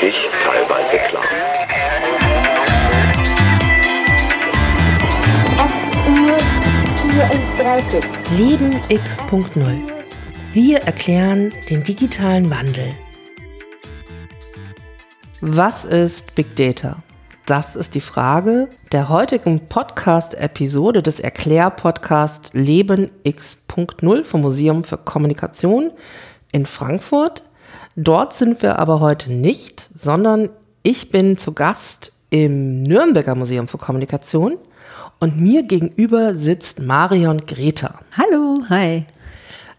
wirklich teilweise klar. Leben X.0. Wir erklären den digitalen Wandel. Was ist Big Data? Das ist die Frage der heutigen Podcast-Episode des Erklär-Podcast Leben X.0 vom Museum für Kommunikation in Frankfurt. Dort sind wir aber heute nicht, sondern ich bin zu Gast im Nürnberger Museum für Kommunikation und mir gegenüber sitzt Marion Greta. Hallo, hi.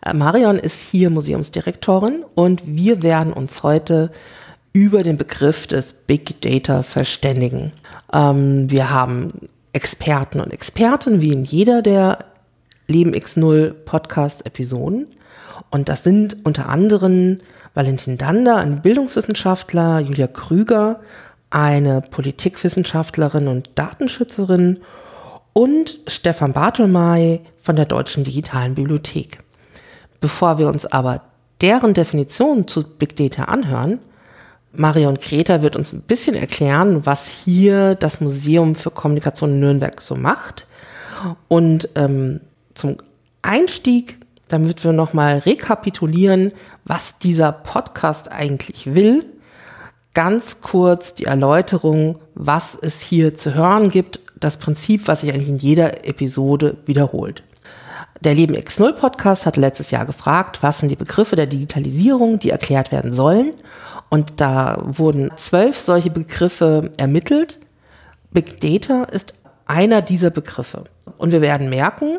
Äh, Marion ist hier Museumsdirektorin und wir werden uns heute über den Begriff des Big Data verständigen. Ähm, wir haben Experten und Experten, wie in jeder der Leben X0 Podcast-Episoden. Und das sind unter anderem Valentin Dander, ein Bildungswissenschaftler, Julia Krüger, eine Politikwissenschaftlerin und Datenschützerin und Stefan Bartolmei von der Deutschen Digitalen Bibliothek. Bevor wir uns aber deren Definition zu Big Data anhören, Marion Greta wird uns ein bisschen erklären, was hier das Museum für Kommunikation Nürnberg so macht. Und ähm, zum Einstieg, damit wir nochmal rekapitulieren, was dieser Podcast eigentlich will, ganz kurz die Erläuterung, was es hier zu hören gibt, das Prinzip, was sich eigentlich in jeder Episode wiederholt. Der Leben X0 Podcast hat letztes Jahr gefragt, was sind die Begriffe der Digitalisierung, die erklärt werden sollen. Und da wurden zwölf solche Begriffe ermittelt. Big Data ist einer dieser Begriffe. Und wir werden merken,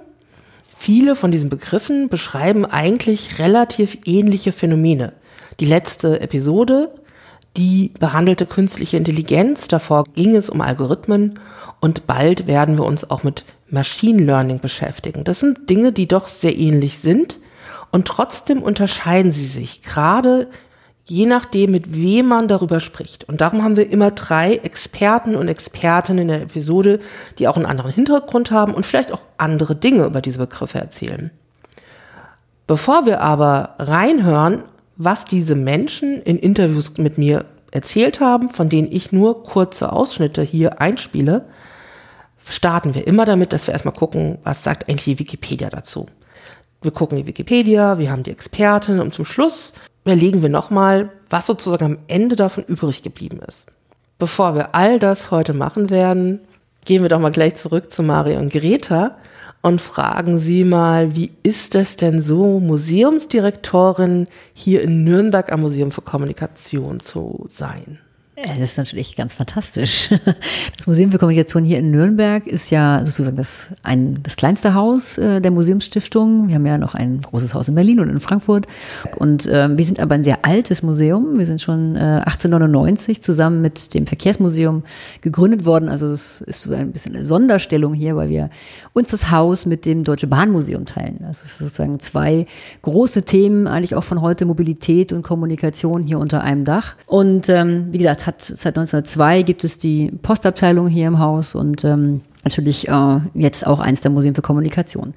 viele von diesen Begriffen beschreiben eigentlich relativ ähnliche Phänomene. Die letzte Episode die behandelte künstliche Intelligenz. Davor ging es um Algorithmen und bald werden wir uns auch mit Machine Learning beschäftigen. Das sind Dinge, die doch sehr ähnlich sind und trotzdem unterscheiden sie sich, gerade je nachdem, mit wem man darüber spricht. Und darum haben wir immer drei Experten und Expertinnen in der Episode, die auch einen anderen Hintergrund haben und vielleicht auch andere Dinge über diese Begriffe erzählen. Bevor wir aber reinhören, was diese Menschen in Interviews mit mir erzählt haben, von denen ich nur kurze Ausschnitte hier einspiele, starten wir immer damit, dass wir erstmal gucken, was sagt eigentlich Wikipedia dazu. Wir gucken die Wikipedia, wir haben die Expertin und zum Schluss überlegen wir nochmal, was sozusagen am Ende davon übrig geblieben ist. Bevor wir all das heute machen werden, gehen wir doch mal gleich zurück zu Mario und Greta und fragen Sie mal, wie ist es denn so, Museumsdirektorin hier in Nürnberg am Museum für Kommunikation zu sein? Das ist natürlich ganz fantastisch. Das Museum für Kommunikation hier in Nürnberg ist ja sozusagen das, ein, das kleinste Haus äh, der Museumsstiftung. Wir haben ja noch ein großes Haus in Berlin und in Frankfurt. Und äh, wir sind aber ein sehr altes Museum. Wir sind schon äh, 1899 zusammen mit dem Verkehrsmuseum gegründet worden. Also es ist so ein bisschen eine Sonderstellung hier, weil wir uns das Haus mit dem Deutsche Bahnmuseum teilen. Das ist sozusagen zwei große Themen, eigentlich auch von heute Mobilität und Kommunikation hier unter einem Dach. Und ähm, wie gesagt, hat seit 1902 gibt es die Postabteilung hier im Haus und ähm, natürlich äh, jetzt auch eins der Museen für Kommunikation.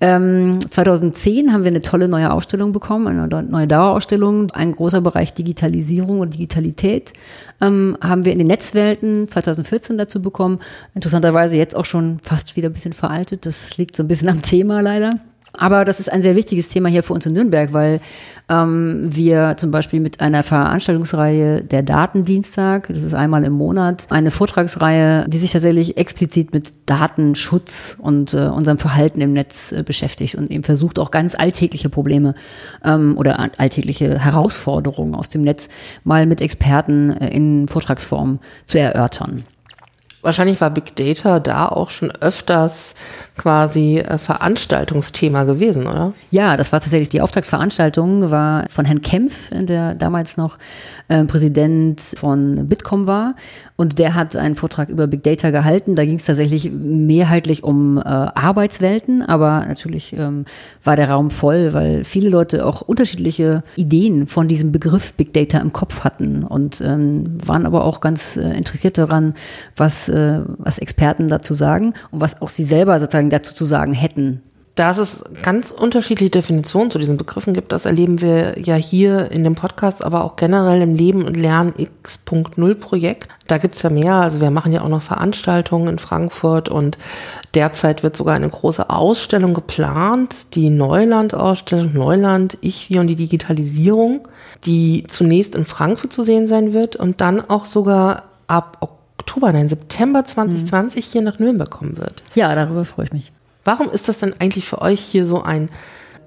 Ähm, 2010 haben wir eine tolle neue Ausstellung bekommen, eine neue Dauerausstellung, ein großer Bereich Digitalisierung und Digitalität ähm, haben wir in den Netzwelten 2014 dazu bekommen. Interessanterweise jetzt auch schon fast wieder ein bisschen veraltet. Das liegt so ein bisschen am Thema leider. Aber das ist ein sehr wichtiges Thema hier für uns in Nürnberg, weil ähm, wir zum Beispiel mit einer Veranstaltungsreihe der Datendienstag, das ist einmal im Monat, eine Vortragsreihe, die sich tatsächlich explizit mit Datenschutz und äh, unserem Verhalten im Netz äh, beschäftigt und eben versucht auch ganz alltägliche Probleme ähm, oder alltägliche Herausforderungen aus dem Netz mal mit Experten äh, in Vortragsform zu erörtern. Wahrscheinlich war Big Data da auch schon öfters quasi äh, Veranstaltungsthema gewesen, oder? Ja, das war tatsächlich die Auftragsveranstaltung, war von Herrn Kempf, der damals noch äh, Präsident von Bitkom war. Und der hat einen Vortrag über Big Data gehalten. Da ging es tatsächlich mehrheitlich um äh, Arbeitswelten, aber natürlich ähm, war der Raum voll, weil viele Leute auch unterschiedliche Ideen von diesem Begriff Big Data im Kopf hatten und ähm, waren aber auch ganz äh, interessiert daran, was, was Experten dazu sagen und was auch sie selber sozusagen dazu zu sagen hätten dass es ganz unterschiedliche Definitionen zu diesen Begriffen gibt, das erleben wir ja hier in dem Podcast, aber auch generell im Leben und Lernen X.0 Projekt. Da gibt's ja mehr, also wir machen ja auch noch Veranstaltungen in Frankfurt und derzeit wird sogar eine große Ausstellung geplant, die Neuland-Ausstellung, Neuland, ich, wir und die Digitalisierung, die zunächst in Frankfurt zu sehen sein wird und dann auch sogar ab Oktober, nein, September 2020 mhm. hier nach Nürnberg kommen wird. Ja, darüber freue ich mich. Warum ist das denn eigentlich für euch hier so ein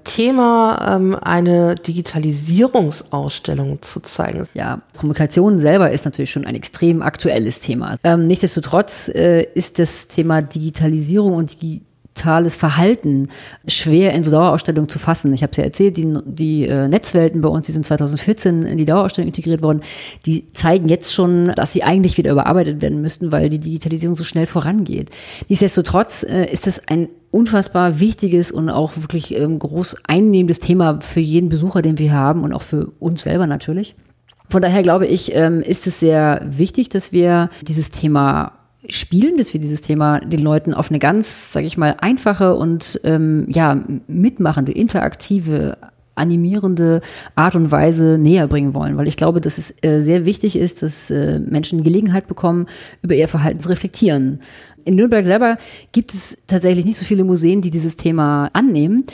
Thema, ähm, eine Digitalisierungsausstellung zu zeigen? Ja, Kommunikation selber ist natürlich schon ein extrem aktuelles Thema. Ähm, nichtsdestotrotz äh, ist das Thema Digitalisierung und die digitales Verhalten schwer in so Dauerausstellungen zu fassen. Ich habe es ja erzählt, die, die äh, Netzwelten bei uns, die sind 2014 in die Dauerausstellung integriert worden, die zeigen jetzt schon, dass sie eigentlich wieder überarbeitet werden müssten, weil die Digitalisierung so schnell vorangeht. Nichtsdestotrotz äh, ist es ein unfassbar wichtiges und auch wirklich ähm, groß einnehmendes Thema für jeden Besucher, den wir haben und auch für uns selber natürlich. Von daher glaube ich, ähm, ist es sehr wichtig, dass wir dieses Thema spielen, dass wir dieses Thema den Leuten auf eine ganz, sage ich mal, einfache und ähm, ja mitmachende, interaktive animierende Art und Weise näher bringen wollen, weil ich glaube, dass es äh, sehr wichtig ist, dass äh, Menschen Gelegenheit bekommen, über ihr Verhalten zu reflektieren in Nürnberg selber gibt es tatsächlich nicht so viele Museen, die dieses Thema annehmen.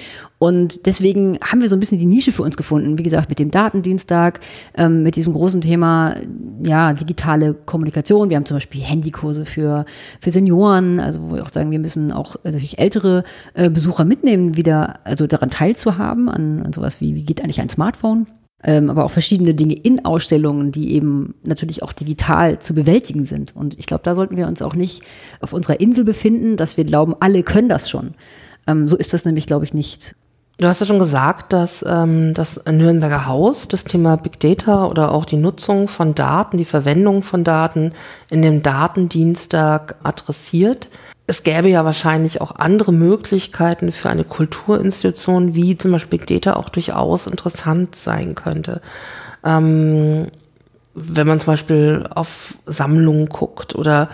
Und deswegen haben wir so ein bisschen die Nische für uns gefunden. Wie gesagt, mit dem Datendienstag, ähm, mit diesem großen Thema, ja, digitale Kommunikation. Wir haben zum Beispiel Handykurse für, für Senioren, also wo wir auch sagen, wir müssen auch natürlich ältere äh, Besucher mitnehmen, wieder, also daran teilzuhaben, an, an sowas wie, wie geht eigentlich ein Smartphone? ähm, aber auch verschiedene Dinge in Ausstellungen, die eben natürlich auch digital zu bewältigen sind. Und ich glaube, da sollten wir uns auch nicht auf unserer Insel befinden, dass wir glauben, alle können das schon. Ähm, so ist das nämlich, glaube ich, nicht. Du hast ja schon gesagt, dass ähm, das Nürnberger Haus das Thema Big Data oder auch die Nutzung von Daten, die Verwendung von Daten in dem Datendienstag adressiert es gäbe ja wahrscheinlich auch andere Möglichkeiten für eine Kulturinstitution, wie zum Beispiel Big Data auch durchaus interessant sein könnte. Ähm, wenn man zum Beispiel auf Sammlungen guckt oder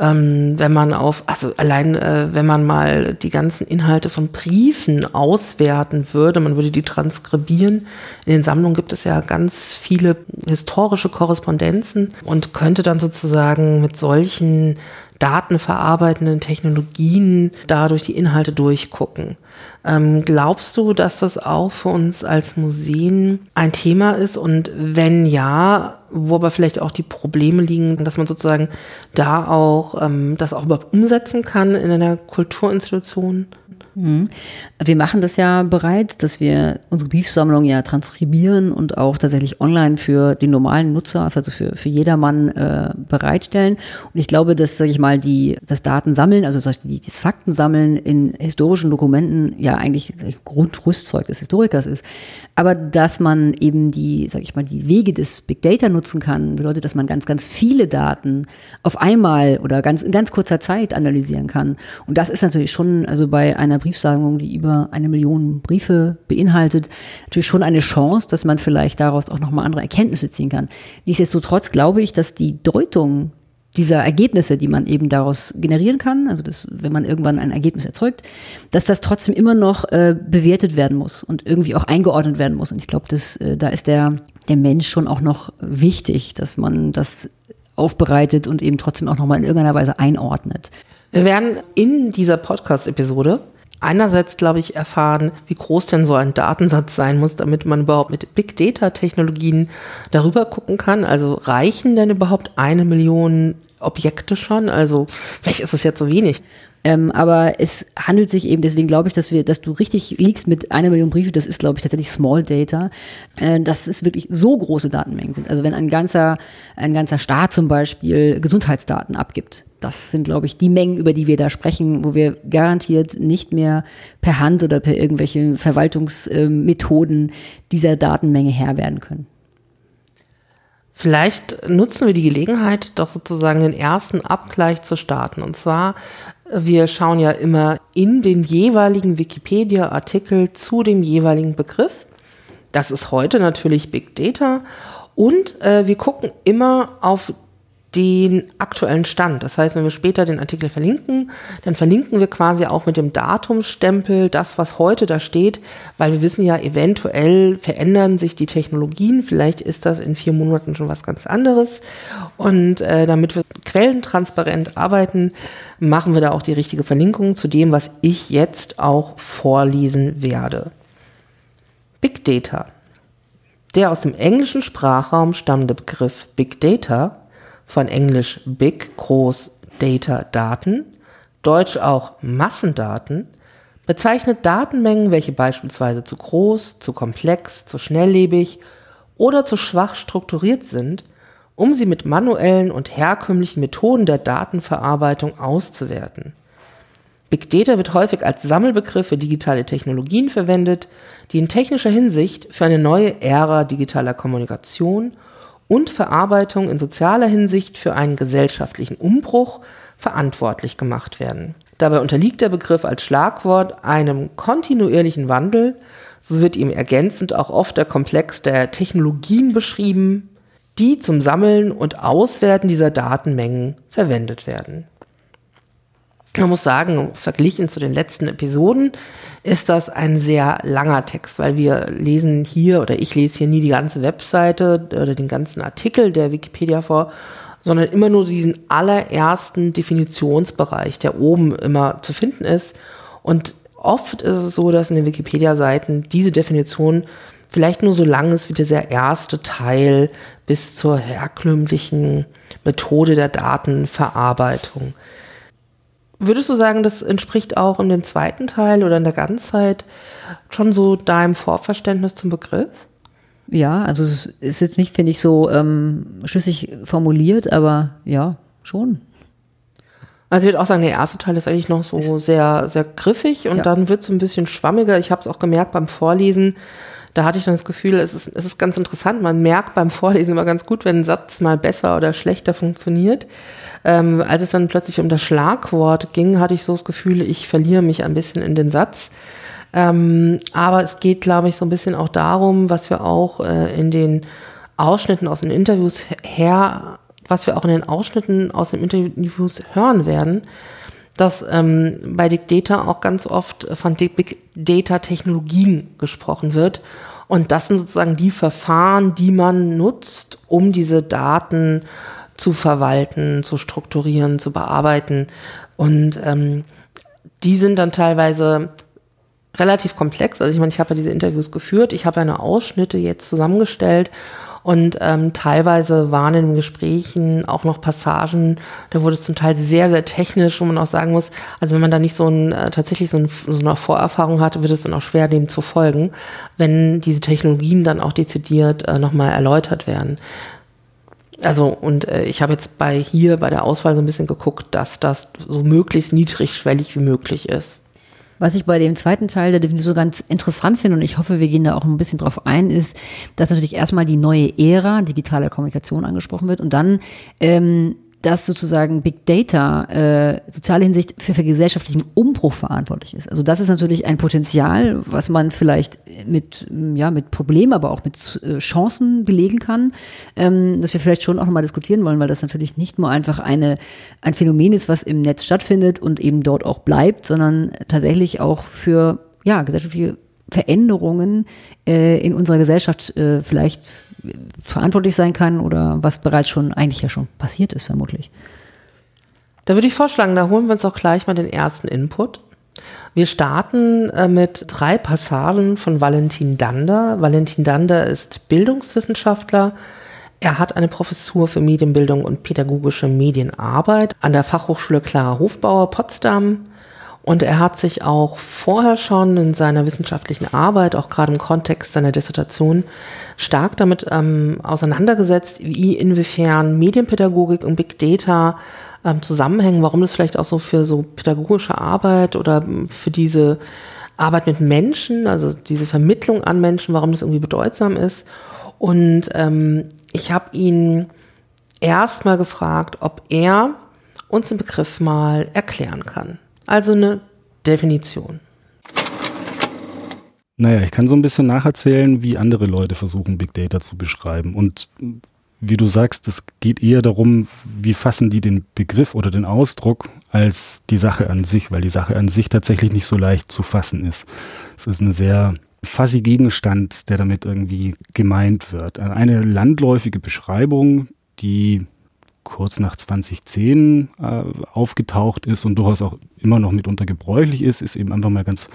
ähm, wenn man auf, also allein äh, wenn man mal die ganzen Inhalte von Briefen auswerten würde, man würde die transkribieren. In den Sammlungen gibt es ja ganz viele historische Korrespondenzen und könnte dann sozusagen mit solchen datenverarbeitenden Technologien dadurch die Inhalte durchgucken. Ähm, glaubst du, dass das auch für uns als Museen ein Thema ist? Und wenn ja, wo aber vielleicht auch die Probleme liegen, dass man sozusagen da auch ähm, das auch überhaupt umsetzen kann in einer Kulturinstitution? Mhm. Also wir machen das ja bereits, dass wir unsere Briefsammlung ja transkribieren und auch tatsächlich online für den normalen Nutzer, also für, für jedermann äh, bereitstellen. Und ich glaube, dass, sage ich mal, die, das Datensammeln, also das Faktensammeln in historischen Dokumenten ja eigentlich Grundrüstzeug des Historikers ist. Aber dass man eben die, sage ich mal, die Wege des Big Data nutzen kann, bedeutet, dass man ganz, ganz viele Daten auf einmal oder ganz, in ganz kurzer Zeit analysieren kann. Und das ist natürlich schon, also bei einer Briefsammlung, die über eine Million Briefe beinhaltet, natürlich schon eine Chance, dass man vielleicht daraus auch nochmal andere Erkenntnisse ziehen kann. Nichtsdestotrotz glaube ich, dass die Deutung dieser Ergebnisse, die man eben daraus generieren kann, also das, wenn man irgendwann ein Ergebnis erzeugt, dass das trotzdem immer noch äh, bewertet werden muss und irgendwie auch eingeordnet werden muss. Und ich glaube, äh, da ist der, der Mensch schon auch noch wichtig, dass man das aufbereitet und eben trotzdem auch nochmal in irgendeiner Weise einordnet. Wir werden in dieser Podcast-Episode einerseits, glaube ich, erfahren, wie groß denn so ein Datensatz sein muss, damit man überhaupt mit Big Data-Technologien darüber gucken kann. Also reichen denn überhaupt eine Million Objekte schon? Also vielleicht ist es jetzt so wenig. Ähm, aber es handelt sich eben, deswegen glaube ich, dass wir, dass du richtig liegst mit einer Million Briefe, das ist, glaube ich, tatsächlich Small Data, äh, dass es wirklich so große Datenmengen sind. Also wenn ein ganzer, ein ganzer Staat zum Beispiel Gesundheitsdaten abgibt, das sind, glaube ich, die Mengen, über die wir da sprechen, wo wir garantiert nicht mehr per Hand oder per irgendwelche Verwaltungsmethoden dieser Datenmenge Herr werden können. Vielleicht nutzen wir die Gelegenheit, doch sozusagen den ersten Abgleich zu starten. Und zwar, wir schauen ja immer in den jeweiligen Wikipedia-Artikel zu dem jeweiligen Begriff. Das ist heute natürlich Big Data. Und äh, wir gucken immer auf den aktuellen Stand. Das heißt, wenn wir später den Artikel verlinken, dann verlinken wir quasi auch mit dem Datumstempel das, was heute da steht, weil wir wissen ja, eventuell verändern sich die Technologien. Vielleicht ist das in vier Monaten schon was ganz anderes. Und äh, damit wir quellentransparent arbeiten, machen wir da auch die richtige Verlinkung zu dem, was ich jetzt auch vorlesen werde. Big Data. Der aus dem englischen Sprachraum stammende Begriff Big Data von Englisch Big, groß, Data, Daten, Deutsch auch Massendaten, bezeichnet Datenmengen, welche beispielsweise zu groß, zu komplex, zu schnelllebig oder zu schwach strukturiert sind, um sie mit manuellen und herkömmlichen Methoden der Datenverarbeitung auszuwerten. Big Data wird häufig als Sammelbegriff für digitale Technologien verwendet, die in technischer Hinsicht für eine neue Ära digitaler Kommunikation und Verarbeitung in sozialer Hinsicht für einen gesellschaftlichen Umbruch verantwortlich gemacht werden. Dabei unterliegt der Begriff als Schlagwort einem kontinuierlichen Wandel, so wird ihm ergänzend auch oft der Komplex der Technologien beschrieben, die zum Sammeln und Auswerten dieser Datenmengen verwendet werden. Man muss sagen, verglichen zu den letzten Episoden ist das ein sehr langer Text, weil wir lesen hier oder ich lese hier nie die ganze Webseite oder den ganzen Artikel der Wikipedia vor, sondern immer nur diesen allerersten Definitionsbereich, der oben immer zu finden ist. Und oft ist es so, dass in den Wikipedia-Seiten diese Definition vielleicht nur so lang ist wie dieser erste Teil bis zur herkömmlichen Methode der Datenverarbeitung. Würdest du sagen, das entspricht auch in dem zweiten Teil oder in der Ganzheit schon so deinem Vorverständnis zum Begriff? Ja, also es ist jetzt nicht, finde ich, so ähm, schlüssig formuliert, aber ja, schon. Also ich würde auch sagen, der erste Teil ist eigentlich noch so ist, sehr, sehr griffig und ja. dann wird es ein bisschen schwammiger. Ich habe es auch gemerkt beim Vorlesen, da hatte ich dann das Gefühl, es ist, es ist ganz interessant. Man merkt beim Vorlesen immer ganz gut, wenn ein Satz mal besser oder schlechter funktioniert. Ähm, als es dann plötzlich um das Schlagwort ging, hatte ich so das Gefühl, ich verliere mich ein bisschen in den Satz. Ähm, aber es geht, glaube ich, so ein bisschen auch darum, was wir auch äh, in den Ausschnitten aus den Interviews her, was wir auch in den Ausschnitten aus den Interviews hören werden, dass ähm, bei Big Data auch ganz oft von Big Data Technologien gesprochen wird. Und das sind sozusagen die Verfahren, die man nutzt, um diese Daten zu verwalten, zu strukturieren, zu bearbeiten. Und ähm, die sind dann teilweise relativ komplex. Also ich meine, ich habe ja diese Interviews geführt, ich habe eine Ausschnitte jetzt zusammengestellt und ähm, teilweise waren in den Gesprächen auch noch Passagen, da wurde es zum Teil sehr, sehr technisch, wo man auch sagen muss, also wenn man da nicht so ein, äh, tatsächlich so, ein, so eine Vorerfahrung hat, wird es dann auch schwer, dem zu folgen, wenn diese Technologien dann auch dezidiert äh, nochmal erläutert werden. Also und äh, ich habe jetzt bei hier bei der Auswahl so ein bisschen geguckt, dass das so möglichst niedrigschwellig wie möglich ist. Was ich bei dem zweiten Teil der Definition ganz interessant finde, und ich hoffe, wir gehen da auch ein bisschen drauf ein, ist, dass natürlich erstmal die neue Ära digitaler Kommunikation angesprochen wird und dann ähm, dass sozusagen Big Data äh, soziale Hinsicht für, für gesellschaftlichen Umbruch verantwortlich ist. Also das ist natürlich ein Potenzial, was man vielleicht mit, ja, mit Problemen, aber auch mit äh, Chancen belegen kann, ähm, dass wir vielleicht schon auch nochmal diskutieren wollen, weil das natürlich nicht nur einfach eine, ein Phänomen ist, was im Netz stattfindet und eben dort auch bleibt, sondern tatsächlich auch für ja, gesellschaftliche Veränderungen äh, in unserer Gesellschaft äh, vielleicht verantwortlich sein kann oder was bereits schon eigentlich ja schon passiert ist, vermutlich. Da würde ich vorschlagen, da holen wir uns auch gleich mal den ersten Input. Wir starten äh, mit drei Passagen von Valentin Dander. Valentin Dander ist Bildungswissenschaftler. Er hat eine Professur für Medienbildung und pädagogische Medienarbeit an der Fachhochschule Clara Hofbauer Potsdam. Und er hat sich auch vorher schon in seiner wissenschaftlichen Arbeit, auch gerade im Kontext seiner Dissertation, stark damit ähm, auseinandergesetzt, wie inwiefern Medienpädagogik und Big Data ähm, zusammenhängen, warum das vielleicht auch so für so pädagogische Arbeit oder für diese Arbeit mit Menschen, also diese Vermittlung an Menschen, warum das irgendwie bedeutsam ist. Und ähm, ich habe ihn erst mal gefragt, ob er uns den Begriff mal erklären kann. Also eine Definition. Naja, ich kann so ein bisschen nacherzählen, wie andere Leute versuchen, Big Data zu beschreiben. Und wie du sagst, es geht eher darum, wie fassen die den Begriff oder den Ausdruck als die Sache an sich, weil die Sache an sich tatsächlich nicht so leicht zu fassen ist. Es ist ein sehr fuzzy Gegenstand, der damit irgendwie gemeint wird. Eine landläufige Beschreibung, die kurz nach 2010 äh, aufgetaucht ist und durchaus auch immer noch mitunter gebräuchlich ist, ist eben einfach mal ganz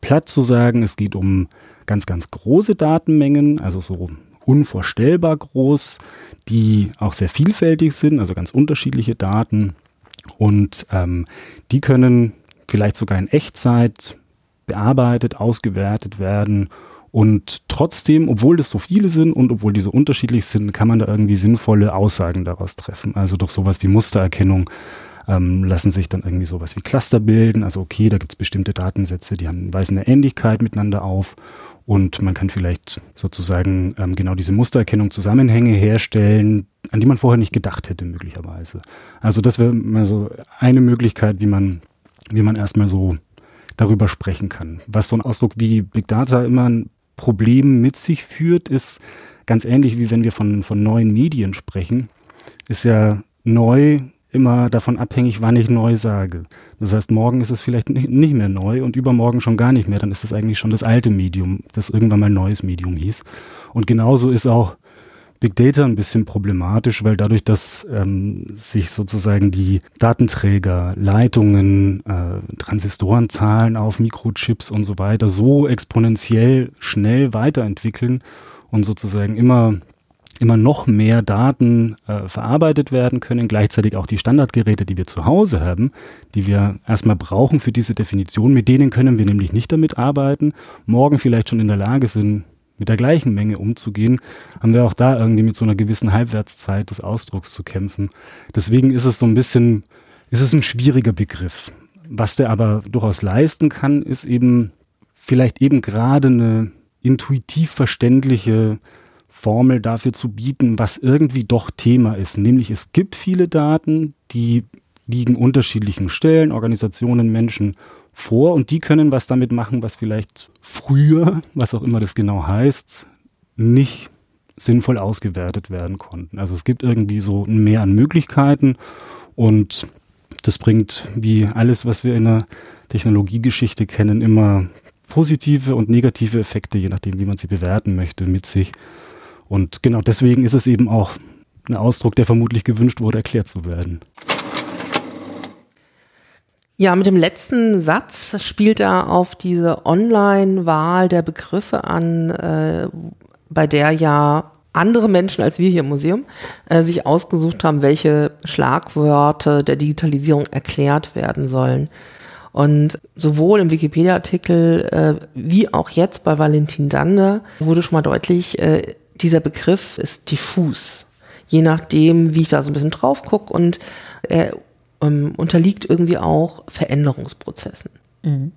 platt zu sagen, es geht um ganz, ganz große Datenmengen, also so unvorstellbar groß, die auch sehr vielfältig sind, also ganz unterschiedliche Daten. Und ähm, die können vielleicht sogar in Echtzeit bearbeitet, ausgewertet werden. Und trotzdem, obwohl das so viele sind und obwohl die so unterschiedlich sind, kann man da irgendwie sinnvolle Aussagen daraus treffen. Also durch sowas wie Mustererkennung ähm, lassen sich dann irgendwie sowas wie Cluster bilden. Also okay, da gibt es bestimmte Datensätze, die haben, weisen eine Ähnlichkeit miteinander auf. Und man kann vielleicht sozusagen ähm, genau diese Mustererkennung Zusammenhänge herstellen, an die man vorher nicht gedacht hätte, möglicherweise. Also das wäre mal so eine Möglichkeit, wie man, wie man erstmal so darüber sprechen kann. Was so ein Ausdruck wie Big Data immer Problem mit sich führt, ist ganz ähnlich wie wenn wir von, von neuen Medien sprechen, ist ja neu immer davon abhängig, wann ich neu sage. Das heißt, morgen ist es vielleicht nicht mehr neu und übermorgen schon gar nicht mehr. Dann ist es eigentlich schon das alte Medium, das irgendwann mal neues Medium hieß. Und genauso ist auch Big Data ein bisschen problematisch, weil dadurch, dass ähm, sich sozusagen die Datenträger, Leitungen, äh, Transistorenzahlen auf Mikrochips und so weiter so exponentiell schnell weiterentwickeln und sozusagen immer immer noch mehr Daten äh, verarbeitet werden können, gleichzeitig auch die Standardgeräte, die wir zu Hause haben, die wir erstmal brauchen für diese Definition, mit denen können wir nämlich nicht damit arbeiten, morgen vielleicht schon in der Lage sind, mit der gleichen Menge umzugehen, haben wir auch da irgendwie mit so einer gewissen Halbwertszeit des Ausdrucks zu kämpfen. Deswegen ist es so ein bisschen, ist es ein schwieriger Begriff. Was der aber durchaus leisten kann, ist eben vielleicht eben gerade eine intuitiv verständliche Formel dafür zu bieten, was irgendwie doch Thema ist. Nämlich es gibt viele Daten, die liegen unterschiedlichen Stellen, Organisationen, Menschen vor und die können was damit machen, was vielleicht früher, was auch immer das genau heißt, nicht sinnvoll ausgewertet werden konnten. Also es gibt irgendwie so mehr an Möglichkeiten und das bringt, wie alles, was wir in der Technologiegeschichte kennen, immer positive und negative Effekte, je nachdem, wie man sie bewerten möchte, mit sich. Und genau deswegen ist es eben auch ein Ausdruck, der vermutlich gewünscht wurde, erklärt zu werden. Ja, mit dem letzten Satz spielt er auf diese Online-Wahl der Begriffe an, äh, bei der ja andere Menschen als wir hier im Museum äh, sich ausgesucht haben, welche Schlagwörter der Digitalisierung erklärt werden sollen. Und sowohl im Wikipedia-Artikel äh, wie auch jetzt bei Valentin Dander wurde schon mal deutlich, äh, dieser Begriff ist diffus. Je nachdem, wie ich da so ein bisschen drauf gucke und er ähm, unterliegt irgendwie auch Veränderungsprozessen. Mhm.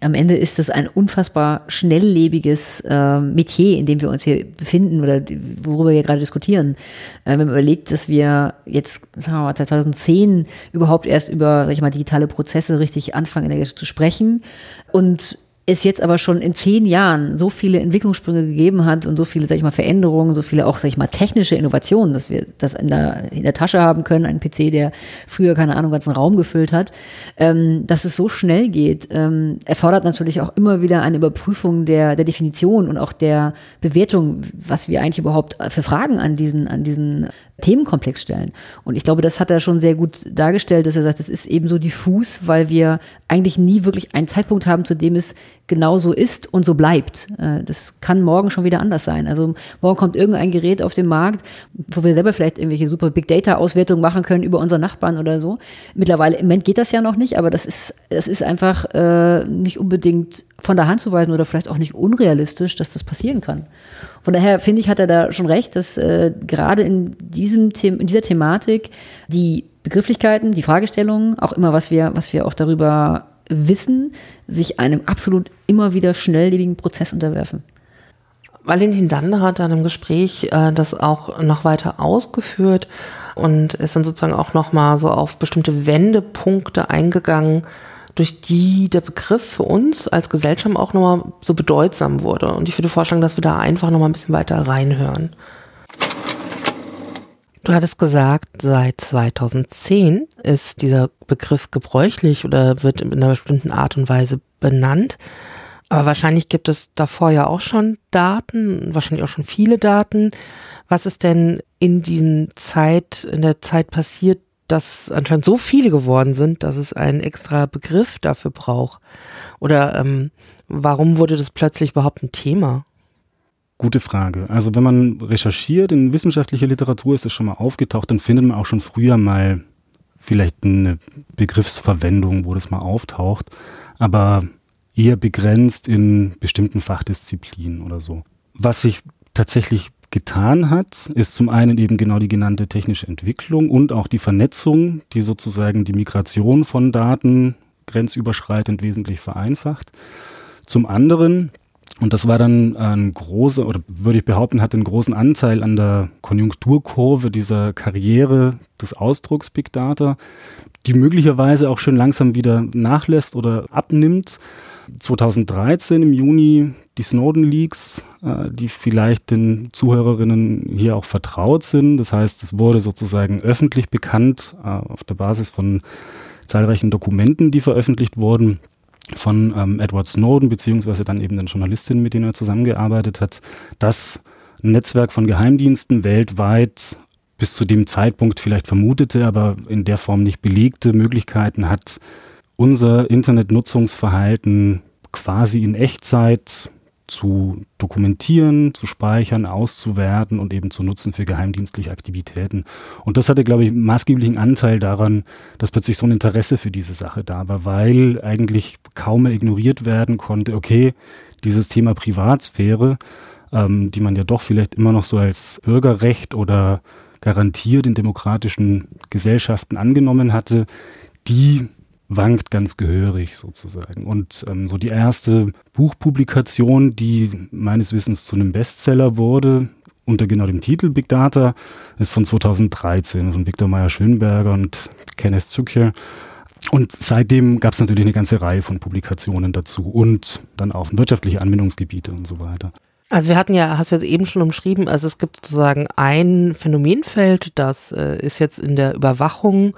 Am Ende ist es ein unfassbar schnelllebiges äh, Metier, in dem wir uns hier befinden oder worüber wir gerade diskutieren. Äh, wenn man überlegt, dass wir jetzt sagen wir, 2010 überhaupt erst über sag ich mal, digitale Prozesse richtig anfangen zu sprechen und es jetzt aber schon in zehn Jahren so viele Entwicklungssprünge gegeben hat und so viele, sag ich mal, Veränderungen, so viele auch, sag ich mal, technische Innovationen, dass wir das in der, in der Tasche haben können, ein PC, der früher, keine Ahnung, ganzen Raum gefüllt hat, ähm, dass es so schnell geht, ähm, erfordert natürlich auch immer wieder eine Überprüfung der, der Definition und auch der Bewertung, was wir eigentlich überhaupt für Fragen an diesen, an diesen Themenkomplex stellen. Und ich glaube, das hat er schon sehr gut dargestellt, dass er sagt, es ist eben so diffus, weil wir eigentlich nie wirklich einen Zeitpunkt haben, zu dem es genau so ist und so bleibt. Äh, das kann morgen schon wieder anders sein. Also morgen kommt irgendein Gerät auf den Markt, wo wir selber vielleicht irgendwelche super Big Data Auswertungen machen können über unsere Nachbarn oder so. Mittlerweile im Moment geht das ja noch nicht, aber das ist, das ist einfach äh, nicht unbedingt von der Hand zu weisen oder vielleicht auch nicht unrealistisch, dass das passieren kann. Von daher finde ich, hat er da schon recht, dass äh, gerade in diesem The in dieser Thematik die Begrifflichkeiten, die Fragestellungen, auch immer was wir, was wir auch darüber wissen, sich einem absolut immer wieder schnelllebigen Prozess unterwerfen. Valentin Dande hat dann im Gespräch äh, das auch noch weiter ausgeführt und ist dann sozusagen auch nochmal so auf bestimmte Wendepunkte eingegangen, durch die der Begriff für uns als Gesellschaft auch nochmal so bedeutsam wurde. Und ich würde vorschlagen, dass wir da einfach nochmal ein bisschen weiter reinhören. Du hattest gesagt, seit 2010 ist dieser Begriff gebräuchlich oder wird in einer bestimmten Art und Weise benannt. Aber wahrscheinlich gibt es davor ja auch schon Daten, wahrscheinlich auch schon viele Daten. Was ist denn in diesen Zeit, in der Zeit passiert, dass anscheinend so viele geworden sind, dass es einen extra Begriff dafür braucht? Oder ähm, warum wurde das plötzlich überhaupt ein Thema? Gute Frage. Also wenn man recherchiert in wissenschaftlicher Literatur, ist es schon mal aufgetaucht, dann findet man auch schon früher mal vielleicht eine Begriffsverwendung, wo das mal auftaucht, aber eher begrenzt in bestimmten Fachdisziplinen oder so. Was sich tatsächlich getan hat, ist zum einen eben genau die genannte technische Entwicklung und auch die Vernetzung, die sozusagen die Migration von Daten grenzüberschreitend wesentlich vereinfacht. Zum anderen und das war dann ein großer, oder würde ich behaupten, hat einen großen Anteil an der Konjunkturkurve dieser Karriere des Ausdrucks Big Data, die möglicherweise auch schon langsam wieder nachlässt oder abnimmt. 2013 im Juni die Snowden Leaks, äh, die vielleicht den Zuhörerinnen hier auch vertraut sind. Das heißt, es wurde sozusagen öffentlich bekannt äh, auf der Basis von zahlreichen Dokumenten, die veröffentlicht wurden von ähm, Edward Snowden, beziehungsweise dann eben den Journalistinnen, mit denen er zusammengearbeitet hat, dass ein Netzwerk von Geheimdiensten weltweit bis zu dem Zeitpunkt vielleicht vermutete, aber in der Form nicht belegte Möglichkeiten hat, unser Internetnutzungsverhalten quasi in Echtzeit zu dokumentieren, zu speichern, auszuwerten und eben zu nutzen für geheimdienstliche Aktivitäten. Und das hatte, glaube ich, maßgeblichen Anteil daran, dass plötzlich so ein Interesse für diese Sache da war, weil eigentlich kaum mehr ignoriert werden konnte, okay, dieses Thema Privatsphäre, ähm, die man ja doch vielleicht immer noch so als Bürgerrecht oder garantiert in demokratischen Gesellschaften angenommen hatte, die wankt ganz gehörig sozusagen. Und ähm, so die erste Buchpublikation, die meines Wissens zu einem Bestseller wurde, unter genau dem Titel Big Data, ist von 2013 von Viktor Meyer-Schönberger und Kenneth Zucker. Und seitdem gab es natürlich eine ganze Reihe von Publikationen dazu und dann auch wirtschaftliche Anwendungsgebiete und so weiter. Also wir hatten ja, hast du jetzt eben schon umschrieben, also es gibt sozusagen ein Phänomenfeld, das äh, ist jetzt in der Überwachung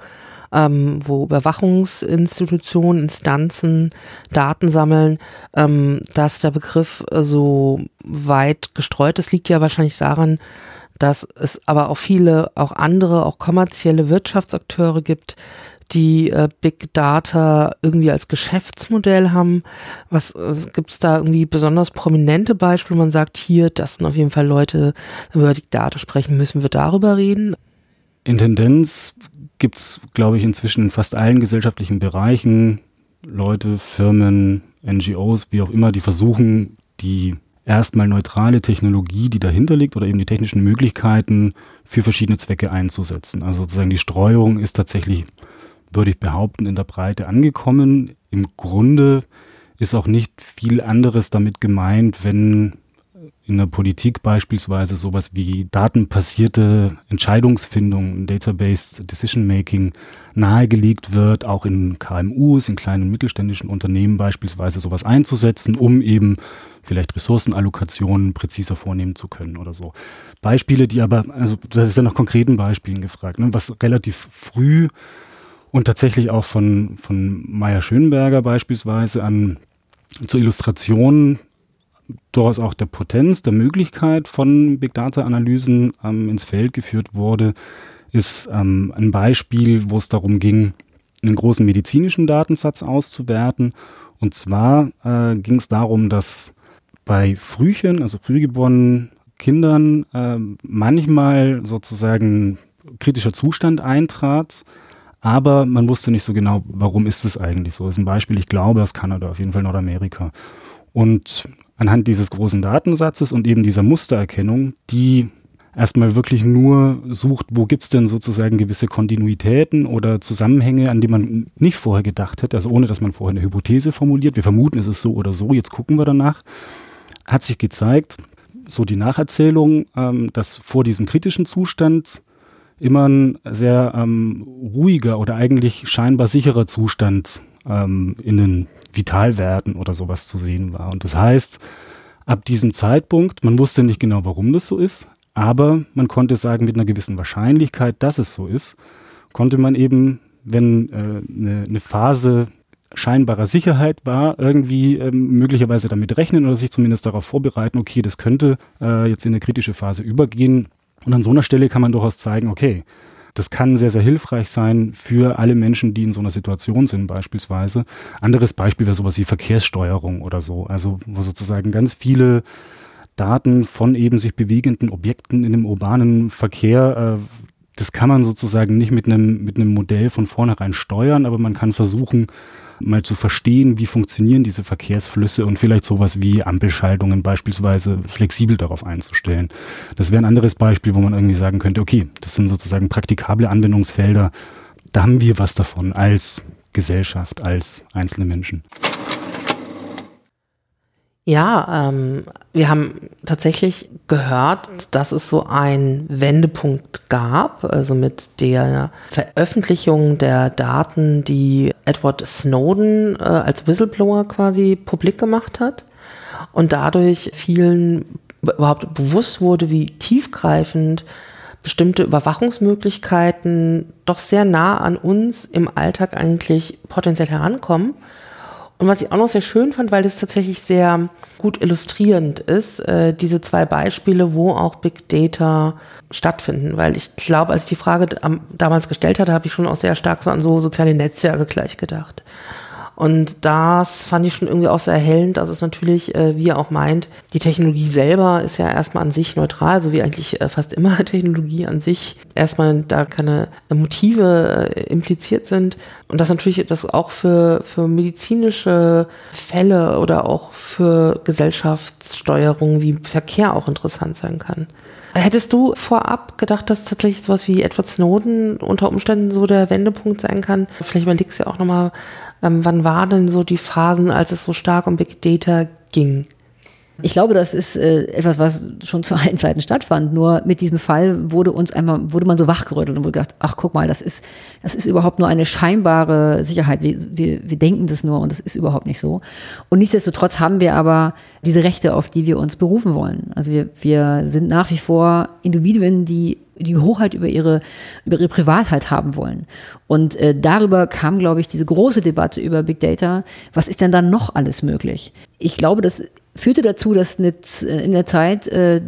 ähm, wo Überwachungsinstitutionen, Instanzen Daten sammeln, ähm, dass der Begriff so weit gestreut ist, liegt ja wahrscheinlich daran, dass es aber auch viele, auch andere, auch kommerzielle Wirtschaftsakteure gibt, die äh, Big Data irgendwie als Geschäftsmodell haben. Was äh, gibt es da irgendwie besonders prominente Beispiele? Man sagt hier, das sind auf jeden Fall Leute, wenn wir über Big Data sprechen, müssen wir darüber reden. In Tendenz gibt es, glaube ich, inzwischen in fast allen gesellschaftlichen Bereichen Leute, Firmen, NGOs, wie auch immer, die versuchen, die erstmal neutrale Technologie, die dahinter liegt oder eben die technischen Möglichkeiten für verschiedene Zwecke einzusetzen. Also sozusagen die Streuung ist tatsächlich, würde ich behaupten, in der Breite angekommen. Im Grunde ist auch nicht viel anderes damit gemeint, wenn in der Politik beispielsweise sowas wie datenbasierte Entscheidungsfindung, Database Decision Making nahegelegt wird, auch in KMUs, in kleinen und mittelständischen Unternehmen beispielsweise sowas einzusetzen, um eben vielleicht Ressourcenallokationen präziser vornehmen zu können oder so. Beispiele, die aber, also das ist ja nach konkreten Beispielen gefragt, ne, was relativ früh und tatsächlich auch von, von Meier Schönberger beispielsweise an zur Illustration durchaus auch der Potenz, der Möglichkeit von Big Data Analysen ähm, ins Feld geführt wurde, ist ähm, ein Beispiel, wo es darum ging, einen großen medizinischen Datensatz auszuwerten. Und zwar äh, ging es darum, dass bei Frühchen, also frühgeborenen Kindern, äh, manchmal sozusagen kritischer Zustand eintrat, aber man wusste nicht so genau, warum ist es eigentlich so. Das ist ein Beispiel, ich glaube, aus Kanada, auf jeden Fall Nordamerika. Und anhand dieses großen Datensatzes und eben dieser Mustererkennung, die erstmal wirklich nur sucht, wo gibt's denn sozusagen gewisse Kontinuitäten oder Zusammenhänge, an die man nicht vorher gedacht hätte, also ohne dass man vorher eine Hypothese formuliert. Wir vermuten, es ist so oder so, jetzt gucken wir danach. Hat sich gezeigt, so die Nacherzählung, ähm, dass vor diesem kritischen Zustand immer ein sehr ähm, ruhiger oder eigentlich scheinbar sicherer Zustand ähm, in den Vitalwerten oder sowas zu sehen war. Und das heißt, ab diesem Zeitpunkt, man wusste nicht genau, warum das so ist, Aber man konnte sagen, mit einer gewissen Wahrscheinlichkeit, dass es so ist, konnte man eben, wenn äh, eine, eine Phase scheinbarer Sicherheit war, irgendwie ähm, möglicherweise damit rechnen oder sich zumindest darauf vorbereiten, okay, das könnte äh, jetzt in eine kritische Phase übergehen. Und an so einer Stelle kann man durchaus zeigen, okay, das kann sehr, sehr hilfreich sein für alle Menschen, die in so einer Situation sind beispielsweise. Anderes Beispiel wäre sowas wie Verkehrssteuerung oder so. Also wo sozusagen ganz viele Daten von eben sich bewegenden Objekten in dem urbanen Verkehr, äh, das kann man sozusagen nicht mit einem, mit einem Modell von vornherein steuern, aber man kann versuchen, mal zu verstehen, wie funktionieren diese Verkehrsflüsse und vielleicht sowas wie Ampelschaltungen beispielsweise flexibel darauf einzustellen. Das wäre ein anderes Beispiel, wo man irgendwie sagen könnte, okay, das sind sozusagen praktikable Anwendungsfelder. Da haben wir was davon als Gesellschaft, als einzelne Menschen. Ja, ähm, wir haben tatsächlich gehört, dass es so einen Wendepunkt gab, also mit der Veröffentlichung der Daten, die Edward Snowden äh, als Whistleblower quasi publik gemacht hat und dadurch vielen überhaupt bewusst wurde, wie tiefgreifend bestimmte Überwachungsmöglichkeiten doch sehr nah an uns im Alltag eigentlich potenziell herankommen und was ich auch noch sehr schön fand, weil das tatsächlich sehr gut illustrierend ist, äh, diese zwei Beispiele, wo auch Big Data stattfinden. Weil ich glaube, als ich die Frage damals gestellt hatte, habe ich schon auch sehr stark so an so soziale Netzwerke gleich gedacht. Und das fand ich schon irgendwie auch sehr erhellend, dass es natürlich, äh, wie er auch meint, die Technologie selber ist ja erstmal an sich neutral, so wie eigentlich äh, fast immer Technologie an sich erstmal da keine Motive äh, impliziert sind. Und das natürlich das auch für, für medizinische Fälle oder auch für Gesellschaftssteuerung wie Verkehr auch interessant sein kann. Hättest du vorab gedacht, dass tatsächlich sowas wie Edward Snowden unter Umständen so der Wendepunkt sein kann? Vielleicht überlegst du ja auch nochmal, ähm, wann waren denn so die Phasen, als es so stark um Big Data ging? Ich glaube, das ist äh, etwas, was schon zu allen Zeiten stattfand. Nur mit diesem Fall wurde uns einmal, wurde man so wachgerüttelt und wurde gedacht, ach guck mal, das ist, das ist überhaupt nur eine scheinbare Sicherheit. Wir, wir, wir denken das nur und das ist überhaupt nicht so. Und nichtsdestotrotz haben wir aber diese Rechte, auf die wir uns berufen wollen. Also wir, wir sind nach wie vor Individuen, die die Hoheit über ihre, über ihre Privatheit haben wollen. Und äh, darüber kam, glaube ich, diese große Debatte über Big Data. Was ist denn dann noch alles möglich? Ich glaube, das führte dazu, dass in der Zeit äh,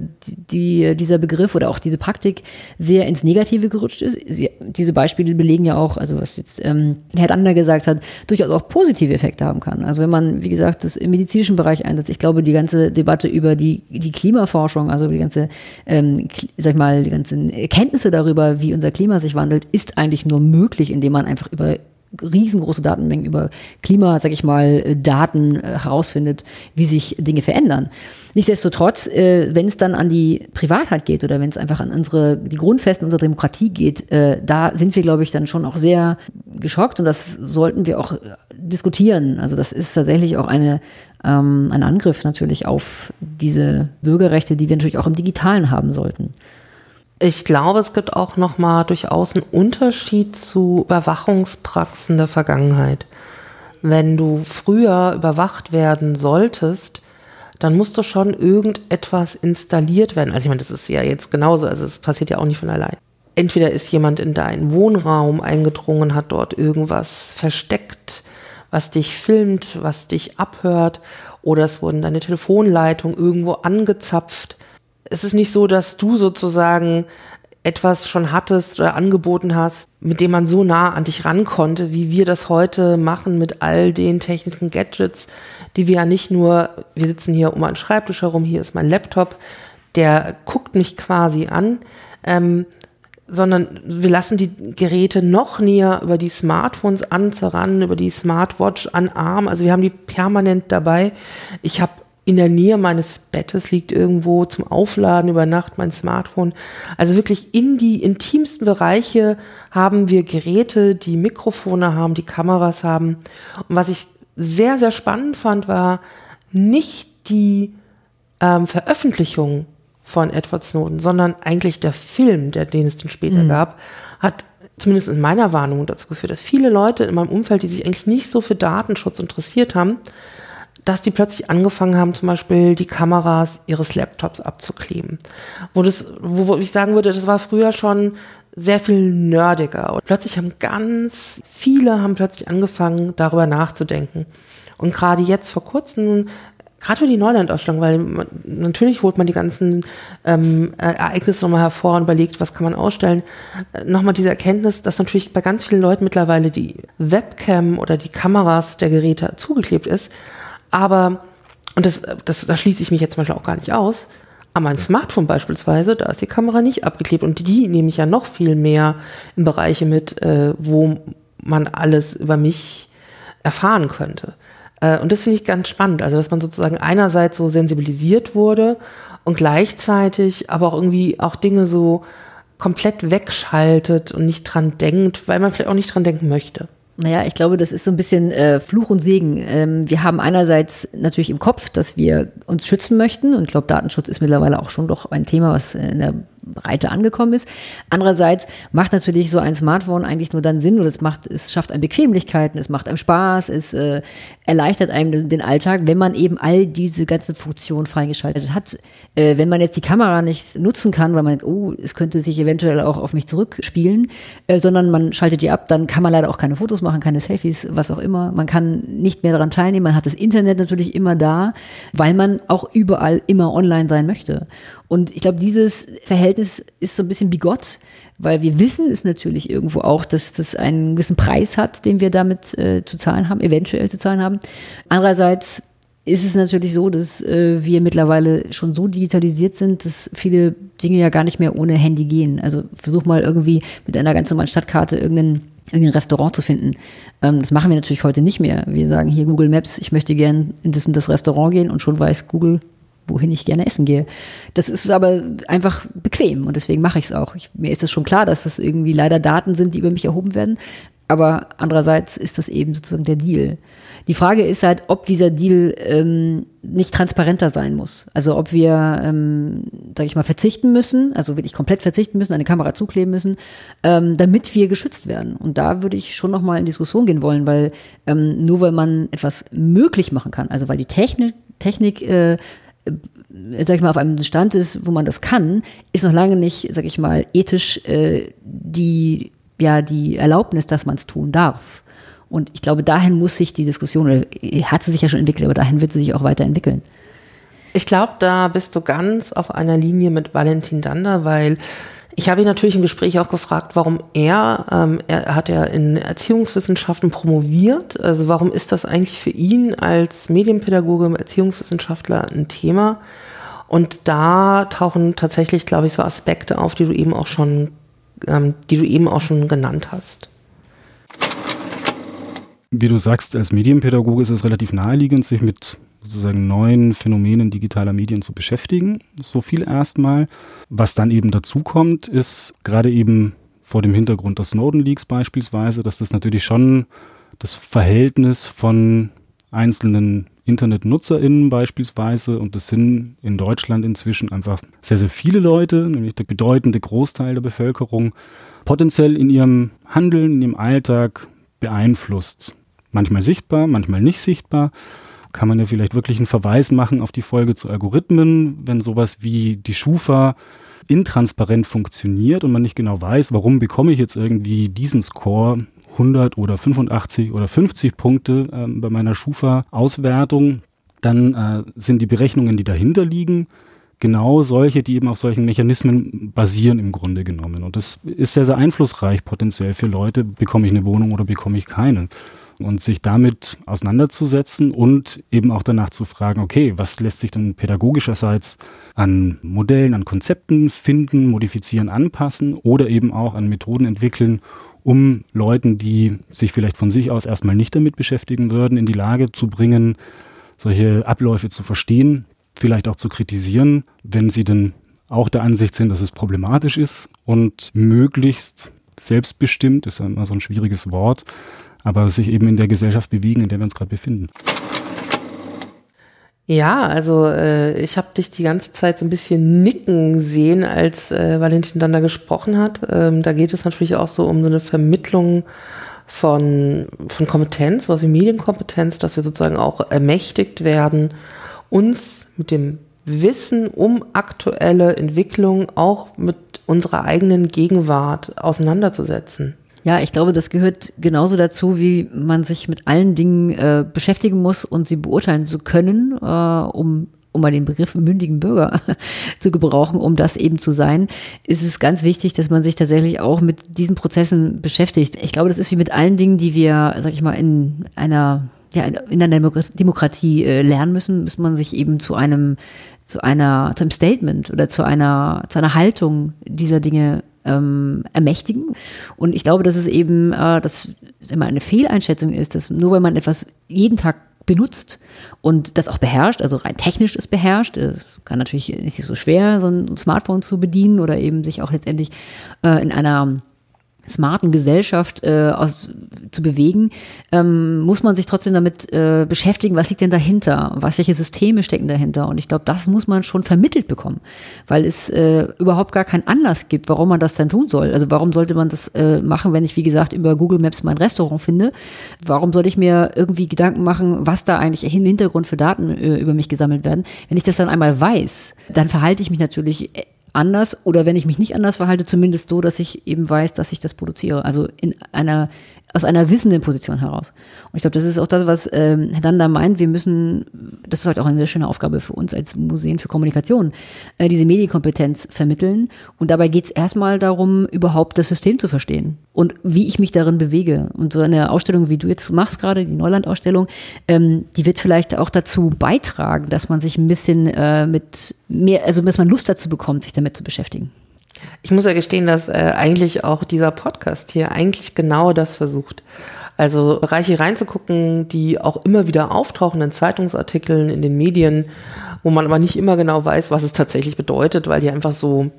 die, dieser Begriff oder auch diese Praktik sehr ins Negative gerutscht ist. Sie, diese Beispiele belegen ja auch, also was jetzt ähm, Herr Ander gesagt hat, durchaus auch positive Effekte haben kann. Also wenn man, wie gesagt, das im medizinischen Bereich einsetzt, ich glaube, die ganze Debatte über die, die Klimaforschung, also die ganze, ähm, sag mal, die ganzen Erkenntnisse darüber, wie unser Klima sich wandelt, ist eigentlich nur möglich, indem man einfach über riesengroße Datenmengen über Klima, sag ich mal, äh, Daten äh, herausfindet, wie sich Dinge verändern. Nichtsdestotrotz, äh, wenn es dann an die Privatheit geht oder wenn es einfach an unsere, die Grundfesten unserer Demokratie geht, da sind wir, glaube ich, dann schon auch sehr geschockt und das sollten wir auch diskutieren. Also das ist tatsächlich auch eine, ähm, ein Angriff natürlich auf diese Bürgerrechte, die wir natürlich auch im Digitalen haben sollten. Ich glaube, es gibt auch nochmal durchaus einen Unterschied zu Überwachungspraxen der Vergangenheit. Wenn du früher überwacht werden solltest, dann musste schon irgendetwas installiert werden. Also ich meine, das ist ja jetzt genauso, also es passiert ja auch nicht von allein. Entweder ist jemand in deinen Wohnraum eingedrungen, hat dort irgendwas versteckt, was dich filmt, was dich abhört, oder es wurden deine Telefonleitungen irgendwo angezapft es ist nicht so, dass du sozusagen etwas schon hattest oder angeboten hast, mit dem man so nah an dich ran konnte, wie wir das heute machen mit all den technischen Gadgets, die wir ja nicht nur, wir sitzen hier um einen Schreibtisch herum, hier ist mein Laptop, der guckt mich quasi an, ähm, sondern wir lassen die Geräte noch näher über die Smartphones anzuran, über die Smartwatch an Arm. Also wir haben die permanent dabei. Ich habe in der Nähe meines Bettes liegt irgendwo zum Aufladen über Nacht mein Smartphone. Also wirklich in die intimsten Bereiche haben wir Geräte, die Mikrofone haben, die Kameras haben. Und was ich sehr, sehr spannend fand, war nicht die ähm, Veröffentlichung von Edward Snowden, sondern eigentlich der Film, der, den es dann später mhm. gab, hat zumindest in meiner Warnung dazu geführt, dass viele Leute in meinem Umfeld, die sich eigentlich nicht so für Datenschutz interessiert haben, dass die plötzlich angefangen haben, zum Beispiel die Kameras ihres Laptops abzukleben. Wo, das, wo, ich sagen würde, das war früher schon sehr viel nerdiger. Und plötzlich haben ganz viele haben plötzlich angefangen, darüber nachzudenken. Und gerade jetzt vor kurzem gerade für die Neulandausstellung, weil man, natürlich holt man die ganzen ähm, Ereignisse nochmal hervor und überlegt, was kann man ausstellen. Äh, nochmal diese Erkenntnis, dass natürlich bei ganz vielen Leuten mittlerweile die Webcam oder die Kameras der Geräte zugeklebt ist. Aber, und das, das, da schließe ich mich jetzt zum Beispiel auch gar nicht aus, an meinem Smartphone beispielsweise, da ist die Kamera nicht abgeklebt und die nehme ich ja noch viel mehr in Bereiche mit, äh, wo man alles über mich erfahren könnte. Äh, und das finde ich ganz spannend, also dass man sozusagen einerseits so sensibilisiert wurde und gleichzeitig aber auch irgendwie auch Dinge so komplett wegschaltet und nicht dran denkt, weil man vielleicht auch nicht dran denken möchte. Naja, ich glaube, das ist so ein bisschen äh, Fluch und Segen. Ähm, wir haben einerseits natürlich im Kopf, dass wir uns schützen möchten. Und ich glaube, Datenschutz ist mittlerweile auch schon doch ein Thema, was in der Breite angekommen ist. Andererseits macht natürlich so ein Smartphone eigentlich nur dann Sinn oder es macht, es schafft einem Bequemlichkeiten, es macht einem Spaß, es äh, erleichtert einem den Alltag, wenn man eben all diese ganzen Funktionen freigeschaltet hat. Äh, wenn man jetzt die Kamera nicht nutzen kann, weil man denkt, oh, es könnte sich eventuell auch auf mich zurückspielen, äh, sondern man schaltet die ab, dann kann man leider auch keine Fotos machen, keine Selfies, was auch immer. Man kann nicht mehr daran teilnehmen. Man hat das Internet natürlich immer da, weil man auch überall immer online sein möchte. Und ich glaube, dieses Verhältnis ist so ein bisschen bigott, weil wir wissen es natürlich irgendwo auch, dass das einen gewissen Preis hat, den wir damit äh, zu zahlen haben, eventuell zu zahlen haben. Andererseits ist es natürlich so, dass äh, wir mittlerweile schon so digitalisiert sind, dass viele Dinge ja gar nicht mehr ohne Handy gehen. Also versuch mal irgendwie mit einer ganz normalen Stadtkarte irgendein, irgendein Restaurant zu finden. Ähm, das machen wir natürlich heute nicht mehr. Wir sagen hier Google Maps, ich möchte gern in das und das Restaurant gehen und schon weiß Google, wohin ich gerne essen gehe. Das ist aber einfach bequem und deswegen mache ich es auch. Mir ist es schon klar, dass es irgendwie leider Daten sind, die über mich erhoben werden. Aber andererseits ist das eben sozusagen der Deal. Die Frage ist halt, ob dieser Deal ähm, nicht transparenter sein muss. Also ob wir, ähm, sag ich mal, verzichten müssen, also wirklich komplett verzichten müssen, eine Kamera zukleben müssen, ähm, damit wir geschützt werden. Und da würde ich schon nochmal in Diskussion gehen wollen, weil ähm, nur weil man etwas möglich machen kann, also weil die Technik, Technik äh, sag ich mal, auf einem Stand ist, wo man das kann, ist noch lange nicht, sag ich mal, ethisch äh, die, ja, die Erlaubnis, dass man es tun darf. Und ich glaube, dahin muss sich die Diskussion, oder hat sie sich ja schon entwickelt, aber dahin wird sie sich auch weiterentwickeln. Ich glaube, da bist du ganz auf einer Linie mit Valentin Dander, weil ich habe ihn natürlich im Gespräch auch gefragt, warum er, ähm, er hat ja in Erziehungswissenschaften promoviert. Also warum ist das eigentlich für ihn als Medienpädagoge, Erziehungswissenschaftler ein Thema? Und da tauchen tatsächlich, glaube ich, so Aspekte auf, die du eben auch schon, ähm, die du eben auch schon genannt hast. Wie du sagst, als Medienpädagoge ist es relativ naheliegend, sich mit sozusagen neuen Phänomenen digitaler Medien zu beschäftigen. So viel erstmal. Was dann eben dazu kommt, ist gerade eben vor dem Hintergrund der Snowden Leaks beispielsweise, dass das natürlich schon das Verhältnis von einzelnen InternetnutzerInnen beispielsweise, und das sind in Deutschland inzwischen einfach sehr, sehr viele Leute, nämlich der bedeutende Großteil der Bevölkerung, potenziell in ihrem Handeln, in ihrem Alltag beeinflusst. Manchmal sichtbar, manchmal nicht sichtbar kann man ja vielleicht wirklich einen Verweis machen auf die Folge zu Algorithmen, wenn sowas wie die Schufa intransparent funktioniert und man nicht genau weiß, warum bekomme ich jetzt irgendwie diesen Score 100 oder 85 oder 50 Punkte äh, bei meiner Schufa-Auswertung, dann äh, sind die Berechnungen, die dahinter liegen, genau solche, die eben auf solchen Mechanismen basieren im Grunde genommen. Und das ist sehr, sehr einflussreich potenziell für Leute, bekomme ich eine Wohnung oder bekomme ich keine und sich damit auseinanderzusetzen und eben auch danach zu fragen, okay, was lässt sich denn pädagogischerseits an Modellen, an Konzepten finden, modifizieren, anpassen oder eben auch an Methoden entwickeln, um Leuten, die sich vielleicht von sich aus erstmal nicht damit beschäftigen würden, in die Lage zu bringen, solche Abläufe zu verstehen, vielleicht auch zu kritisieren, wenn sie denn auch der Ansicht sind, dass es problematisch ist und möglichst selbstbestimmt, ist ja immer so ein schwieriges Wort, aber sich eben in der Gesellschaft bewegen, in der wir uns gerade befinden. Ja, also äh, ich habe dich die ganze Zeit so ein bisschen nicken sehen, als äh, Valentin dann da gesprochen hat. Ähm, da geht es natürlich auch so um so eine Vermittlung von, von Kompetenz, was wie Medienkompetenz, dass wir sozusagen auch ermächtigt werden, uns mit dem Wissen um aktuelle Entwicklungen auch mit unserer eigenen Gegenwart auseinanderzusetzen. Ja, ich glaube, das gehört genauso dazu, wie man sich mit allen Dingen äh, beschäftigen muss und sie beurteilen zu können, äh, um um mal den Begriff mündigen Bürger zu gebrauchen, um das eben zu sein, ist es ganz wichtig, dass man sich tatsächlich auch mit diesen Prozessen beschäftigt. Ich glaube, das ist wie mit allen Dingen, die wir, sag ich mal, in einer ja, in einer Demokratie äh, lernen müssen, muss man sich eben zu einem, zu einer, zu einem Statement oder zu einer, zu einer Haltung dieser Dinge ähm, ermächtigen. Und ich glaube, dass es eben, äh, dass es immer eine Fehleinschätzung ist, dass nur wenn man etwas jeden Tag benutzt und das auch beherrscht, also rein technisch ist beherrscht. Es kann natürlich nicht so schwer, so ein Smartphone zu bedienen oder eben sich auch letztendlich äh, in einer smarten Gesellschaft äh, aus, zu bewegen, ähm, muss man sich trotzdem damit äh, beschäftigen, was liegt denn dahinter, was welche Systeme stecken dahinter. Und ich glaube, das muss man schon vermittelt bekommen, weil es äh, überhaupt gar keinen Anlass gibt, warum man das dann tun soll. Also warum sollte man das äh, machen, wenn ich, wie gesagt, über Google Maps mein Restaurant finde? Warum sollte ich mir irgendwie Gedanken machen, was da eigentlich im Hintergrund für Daten äh, über mich gesammelt werden? Wenn ich das dann einmal weiß, dann verhalte ich mich natürlich anders oder wenn ich mich nicht anders verhalte, zumindest so, dass ich eben weiß, dass ich das produziere. Also in einer aus einer wissenden Position heraus. Und ich glaube, das ist auch das, was ähm, Herr Danda meint. Wir müssen, das ist halt auch eine sehr schöne Aufgabe für uns als Museen für Kommunikation, äh, diese Medienkompetenz vermitteln. Und dabei geht es erstmal darum, überhaupt das System zu verstehen und wie ich mich darin bewege. Und so eine Ausstellung, wie du jetzt machst gerade, die Neuland-Ausstellung, ähm, die wird vielleicht auch dazu beitragen, dass man sich ein bisschen äh, mit mehr, also dass man Lust dazu bekommt, sich damit zu beschäftigen. Ich muss ja gestehen, dass äh, eigentlich auch dieser Podcast hier eigentlich genau das versucht. Also Bereiche reinzugucken, die auch immer wieder auftauchen in Zeitungsartikeln, in den Medien, wo man aber nicht immer genau weiß, was es tatsächlich bedeutet, weil die einfach so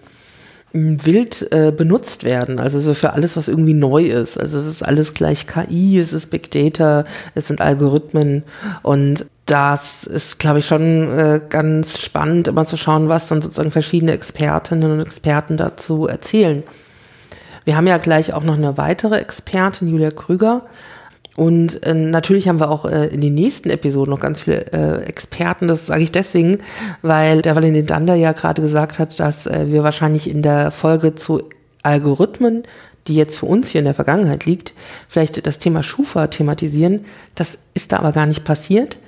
hm, wild äh, benutzt werden. Also so für alles, was irgendwie neu ist. Also es ist alles gleich KI, es ist Big Data, es sind Algorithmen und das ist, glaube ich, schon äh, ganz spannend, immer zu schauen, was dann sozusagen verschiedene Expertinnen und Experten dazu erzählen. Wir haben ja gleich auch noch eine weitere Expertin, Julia Krüger. Und äh, natürlich haben wir auch äh, in den nächsten Episoden noch ganz viele äh, Experten. Das sage ich deswegen, weil der Valentin Dander ja gerade gesagt hat, dass äh, wir wahrscheinlich in der Folge zu Algorithmen, die jetzt für uns hier in der Vergangenheit liegt, vielleicht das Thema Schufa thematisieren. Das ist da aber gar nicht passiert.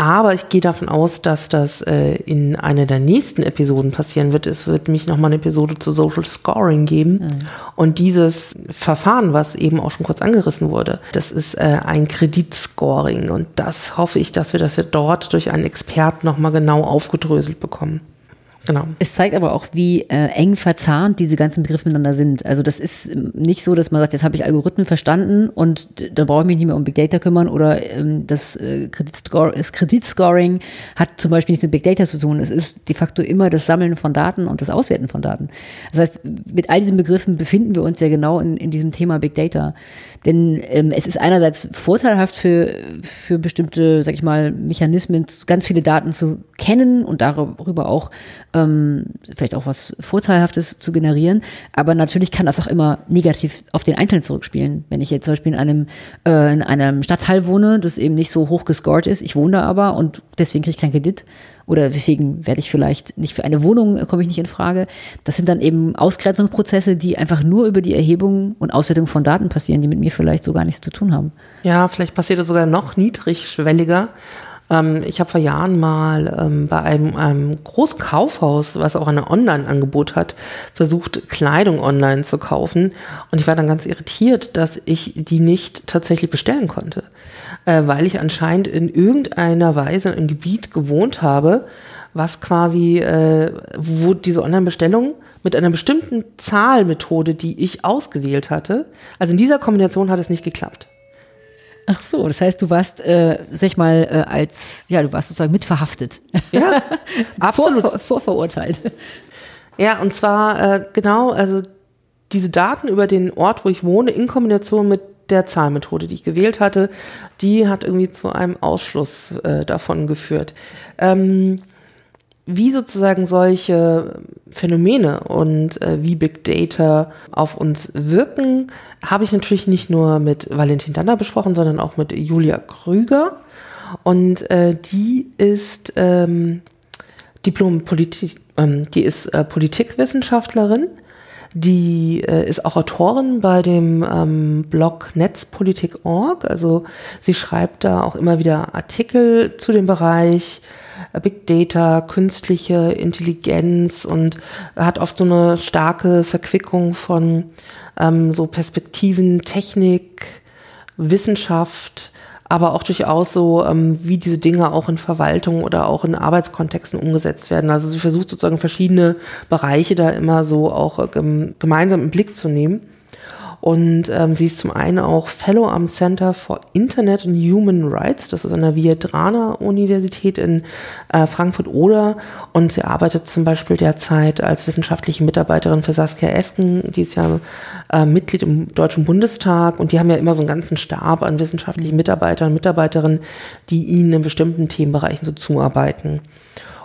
Aber ich gehe davon aus, dass das äh, in einer der nächsten Episoden passieren wird. Es wird mich nochmal eine Episode zu Social Scoring geben. Mhm. Und dieses Verfahren, was eben auch schon kurz angerissen wurde, das ist äh, ein Kreditscoring. Und das hoffe ich, dass wir das wir dort durch einen Experten nochmal genau aufgedröselt bekommen. Genau. Es zeigt aber auch, wie äh, eng verzahnt diese ganzen Begriffe miteinander sind. Also das ist ähm, nicht so, dass man sagt, jetzt habe ich Algorithmen verstanden und da brauche ich mich nicht mehr um Big Data kümmern oder ähm, das, äh, Kreditscore, das Kreditscoring hat zum Beispiel nichts mit Big Data zu tun. Es ist de facto immer das Sammeln von Daten und das Auswerten von Daten. Das heißt, mit all diesen Begriffen befinden wir uns ja genau in, in diesem Thema Big Data. Denn ähm, es ist einerseits vorteilhaft für, für bestimmte, sag ich mal, Mechanismen, ganz viele Daten zu kennen und darüber auch ähm, vielleicht auch was Vorteilhaftes zu generieren. Aber natürlich kann das auch immer negativ auf den Einzelnen zurückspielen. Wenn ich jetzt zum Beispiel in einem, äh, in einem Stadtteil wohne, das eben nicht so hoch gescored ist, ich wohne da aber und deswegen kriege ich keinen Kredit oder deswegen werde ich vielleicht nicht für eine Wohnung, äh, komme ich nicht in Frage. Das sind dann eben Ausgrenzungsprozesse, die einfach nur über die Erhebung und Auswertung von Daten passieren, die mit mir vielleicht so gar nichts zu tun haben. Ja, vielleicht passiert das sogar noch niedrigschwelliger. Ähm, ich habe vor Jahren mal ähm, bei einem, einem großen Kaufhaus, was auch ein Online-Angebot hat, versucht, Kleidung online zu kaufen. Und ich war dann ganz irritiert, dass ich die nicht tatsächlich bestellen konnte äh, weil ich anscheinend in irgendeiner Weise in einem Gebiet gewohnt habe, was quasi, äh, wo diese Online-Bestellung mit einer bestimmten Zahlmethode, die ich ausgewählt hatte, also in dieser Kombination hat es nicht geklappt. Ach so, das heißt, du warst, äh, sag ich mal, äh, als, ja, du warst sozusagen mitverhaftet. Ja, absolut. Vor, vorverurteilt. Ja, und zwar äh, genau, also diese Daten über den Ort, wo ich wohne, in Kombination mit der Zahlmethode, die ich gewählt hatte, die hat irgendwie zu einem Ausschluss äh, davon geführt. Ähm, wie sozusagen solche Phänomene und äh, wie Big Data auf uns wirken, habe ich natürlich nicht nur mit Valentin Danner besprochen, sondern auch mit Julia Krüger. Und äh, die ist ähm, Diplom-Politik, ähm, die ist äh, Politikwissenschaftlerin. Die äh, ist auch Autorin bei dem ähm, Blog Netzpolitik.org. Also sie schreibt da auch immer wieder Artikel zu dem Bereich Big Data, künstliche Intelligenz und hat oft so eine starke Verquickung von ähm, so Perspektiven, Technik, Wissenschaft, aber auch durchaus so, ähm, wie diese Dinge auch in Verwaltung oder auch in Arbeitskontexten umgesetzt werden. Also sie versucht sozusagen verschiedene Bereiche da immer so auch ähm, gemeinsam im Blick zu nehmen. Und ähm, sie ist zum einen auch Fellow am Center for Internet and Human Rights. Das ist an der Viedrana Universität in äh, Frankfurt-Oder. Und sie arbeitet zum Beispiel derzeit als wissenschaftliche Mitarbeiterin für Saskia Esken. Die ist ja äh, Mitglied im Deutschen Bundestag. Und die haben ja immer so einen ganzen Stab an wissenschaftlichen Mitarbeitern und Mitarbeiterinnen, die ihnen in bestimmten Themenbereichen so zuarbeiten.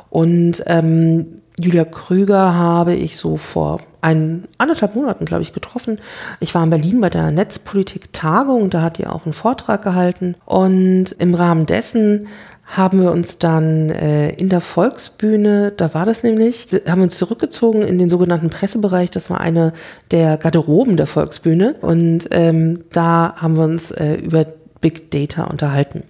Und ähm, Julia Krüger habe ich so vor ein, anderthalb Monaten, glaube ich, getroffen. Ich war in Berlin bei der Netzpolitik-Tagung, da hat die auch einen Vortrag gehalten. Und im Rahmen dessen haben wir uns dann äh, in der Volksbühne, da war das nämlich, haben wir uns zurückgezogen in den sogenannten Pressebereich. Das war eine der Garderoben der Volksbühne. Und ähm, da haben wir uns äh, über Big Data unterhalten.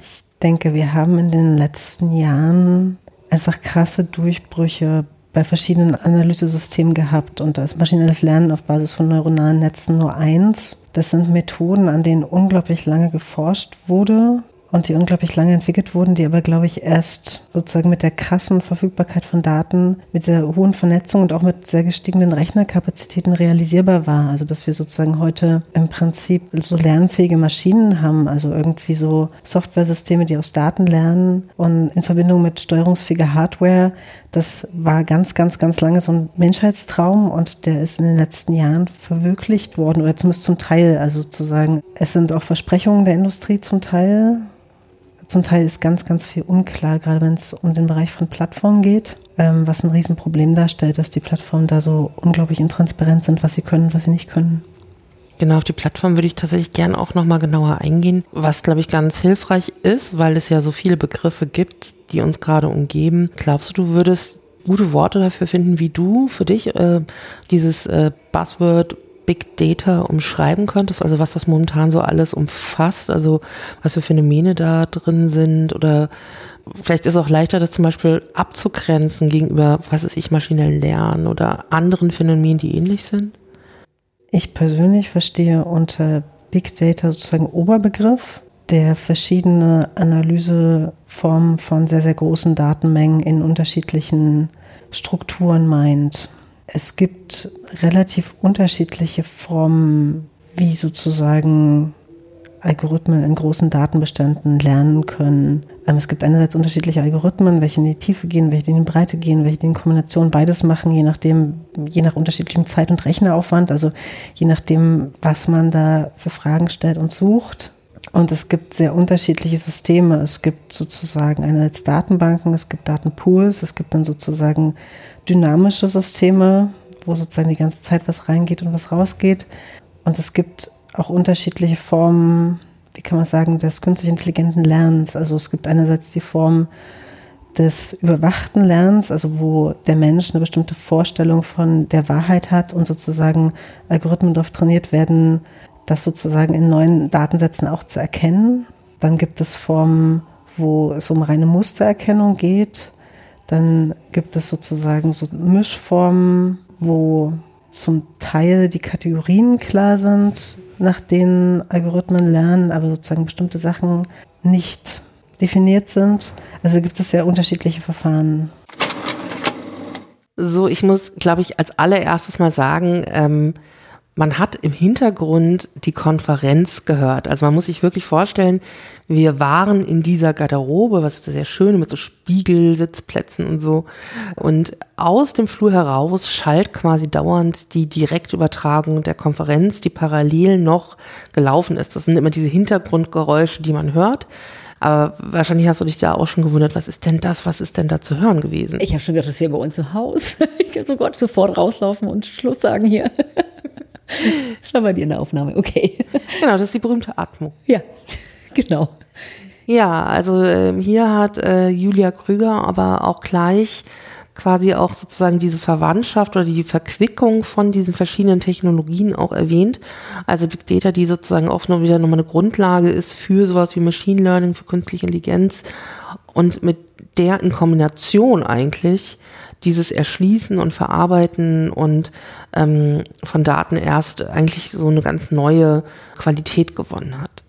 Ich denke, wir haben in den letzten Jahren einfach krasse Durchbrüche bei verschiedenen Analysesystemen gehabt und da ist maschinelles Lernen auf Basis von neuronalen Netzen nur eins. Das sind Methoden, an denen unglaublich lange geforscht wurde und die unglaublich lange entwickelt wurden, die aber, glaube ich, erst sozusagen mit der krassen Verfügbarkeit von Daten, mit der hohen Vernetzung und auch mit sehr gestiegenen Rechnerkapazitäten realisierbar war. Also, dass wir sozusagen heute im Prinzip so lernfähige Maschinen haben, also irgendwie so Softwaresysteme, die aus Daten lernen und in Verbindung mit steuerungsfähiger Hardware, das war ganz, ganz, ganz lange so ein Menschheitstraum und der ist in den letzten Jahren verwirklicht worden oder zumindest zum Teil. Also sozusagen, es sind auch Versprechungen der Industrie zum Teil zum Teil ist ganz, ganz viel unklar, gerade wenn es um den Bereich von Plattformen geht, ähm, was ein Riesenproblem darstellt, dass die Plattformen da so unglaublich intransparent sind, was sie können, was sie nicht können. Genau, auf die Plattform würde ich tatsächlich gerne auch nochmal genauer eingehen, was, glaube ich, ganz hilfreich ist, weil es ja so viele Begriffe gibt, die uns gerade umgeben. Glaubst du, du würdest gute Worte dafür finden, wie du für dich äh, dieses äh, Buzzword Big Data umschreiben könntest, also was das momentan so alles umfasst, also was für Phänomene da drin sind oder vielleicht ist es auch leichter, das zum Beispiel abzugrenzen gegenüber, was ist ich, maschinell lernen oder anderen Phänomenen, die ähnlich sind? Ich persönlich verstehe unter Big Data sozusagen Oberbegriff, der verschiedene Analyseformen von sehr, sehr großen Datenmengen in unterschiedlichen Strukturen meint. Es gibt relativ unterschiedliche Formen, wie sozusagen Algorithmen in großen Datenbeständen lernen können. Ähm, es gibt einerseits unterschiedliche Algorithmen, welche in die Tiefe gehen, welche in die Breite gehen, welche in Kombination beides machen, je nachdem, je nach unterschiedlichem Zeit- und Rechneraufwand, also je nachdem, was man da für Fragen stellt und sucht. Und es gibt sehr unterschiedliche Systeme. Es gibt sozusagen einerseits Datenbanken, es gibt Datenpools, es gibt dann sozusagen dynamische Systeme, wo sozusagen die ganze Zeit was reingeht und was rausgeht. Und es gibt auch unterschiedliche Formen, wie kann man sagen, des künstlich intelligenten Lernens. Also es gibt einerseits die Form des überwachten Lernens, also wo der Mensch eine bestimmte Vorstellung von der Wahrheit hat und sozusagen Algorithmen darauf trainiert werden, das sozusagen in neuen Datensätzen auch zu erkennen. Dann gibt es Formen, wo es um reine Mustererkennung geht. Dann gibt es sozusagen so Mischformen, wo zum Teil die Kategorien klar sind, nach denen Algorithmen lernen, aber sozusagen bestimmte Sachen nicht definiert sind. Also gibt es sehr unterschiedliche Verfahren. So, ich muss, glaube ich, als allererstes mal sagen, ähm, man hat im Hintergrund die Konferenz gehört. Also man muss sich wirklich vorstellen, wir waren in dieser Garderobe, was ist sehr schön, mit so Spiegelsitzplätzen und so. Und aus dem Flur heraus schallt quasi dauernd die Direktübertragung der Konferenz, die parallel noch gelaufen ist. Das sind immer diese Hintergrundgeräusche, die man hört. Aber wahrscheinlich hast du dich da auch schon gewundert, was ist denn das, was ist denn da zu hören gewesen? Ich habe schon gedacht, das wäre bei uns zu Hause. Ich kann so Gott sofort rauslaufen und Schluss sagen hier. Das war bei dir in der Aufnahme, okay. Genau, das ist die berühmte Atmo. Ja, genau. Ja, also äh, hier hat äh, Julia Krüger aber auch gleich quasi auch sozusagen diese Verwandtschaft oder die Verquickung von diesen verschiedenen Technologien auch erwähnt. Also Big Data, die sozusagen auch noch wieder nochmal eine Grundlage ist für sowas wie Machine Learning, für künstliche Intelligenz und mit der in Kombination eigentlich dieses Erschließen und Verarbeiten und ähm, von Daten erst eigentlich so eine ganz neue Qualität gewonnen hat.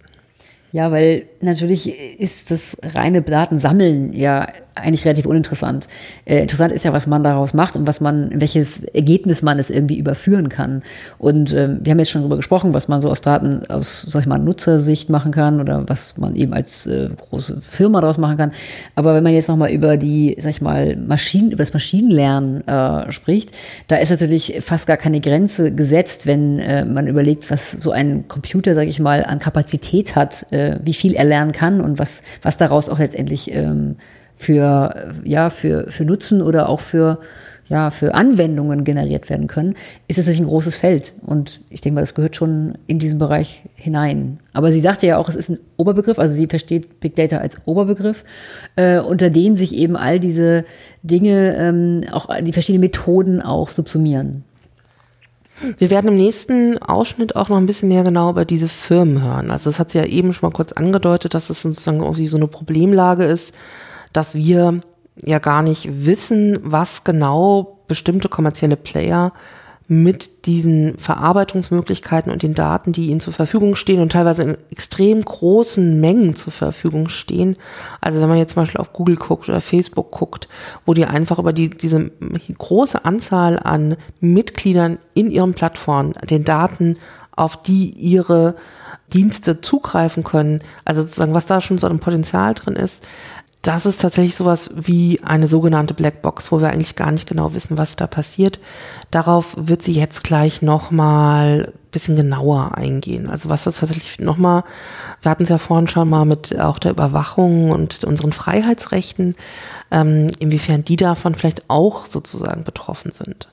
Ja, weil natürlich ist das reine Datensammeln ja eigentlich relativ uninteressant. Äh, interessant ist ja, was man daraus macht und was man, welches Ergebnis man es irgendwie überführen kann. Und ähm, wir haben jetzt schon darüber gesprochen, was man so aus Daten aus, sag ich mal, Nutzersicht machen kann oder was man eben als äh, große Firma daraus machen kann. Aber wenn man jetzt nochmal über die, sag ich mal, Maschinen, über das Maschinenlernen äh, spricht, da ist natürlich fast gar keine Grenze gesetzt, wenn äh, man überlegt, was so ein Computer, sag ich mal, an Kapazität hat, äh, wie viel er lernen kann und was, was daraus auch letztendlich ähm, für, ja, für, für Nutzen oder auch für, ja, für Anwendungen generiert werden können, ist es natürlich ein großes Feld. Und ich denke mal, das gehört schon in diesen Bereich hinein. Aber sie sagte ja auch, es ist ein Oberbegriff, also sie versteht Big Data als Oberbegriff, äh, unter denen sich eben all diese Dinge, ähm, auch die verschiedenen Methoden auch subsumieren. Wir werden im nächsten Ausschnitt auch noch ein bisschen mehr genau über diese Firmen hören. Also das hat sie ja eben schon mal kurz angedeutet, dass es sozusagen irgendwie so eine Problemlage ist, dass wir ja gar nicht wissen, was genau bestimmte kommerzielle Player mit diesen Verarbeitungsmöglichkeiten und den Daten, die ihnen zur Verfügung stehen und teilweise in extrem großen Mengen zur Verfügung stehen. Also wenn man jetzt zum Beispiel auf Google guckt oder Facebook guckt, wo die einfach über die, diese große Anzahl an Mitgliedern in ihren Plattformen, den Daten, auf die ihre Dienste zugreifen können, also sozusagen, was da schon so ein Potenzial drin ist, das ist tatsächlich sowas wie eine sogenannte Blackbox, wo wir eigentlich gar nicht genau wissen, was da passiert. Darauf wird sie jetzt gleich nochmal ein bisschen genauer eingehen. Also was das tatsächlich nochmal, wir hatten es ja vorhin schon mal mit auch der Überwachung und unseren Freiheitsrechten, ähm, inwiefern die davon vielleicht auch sozusagen betroffen sind.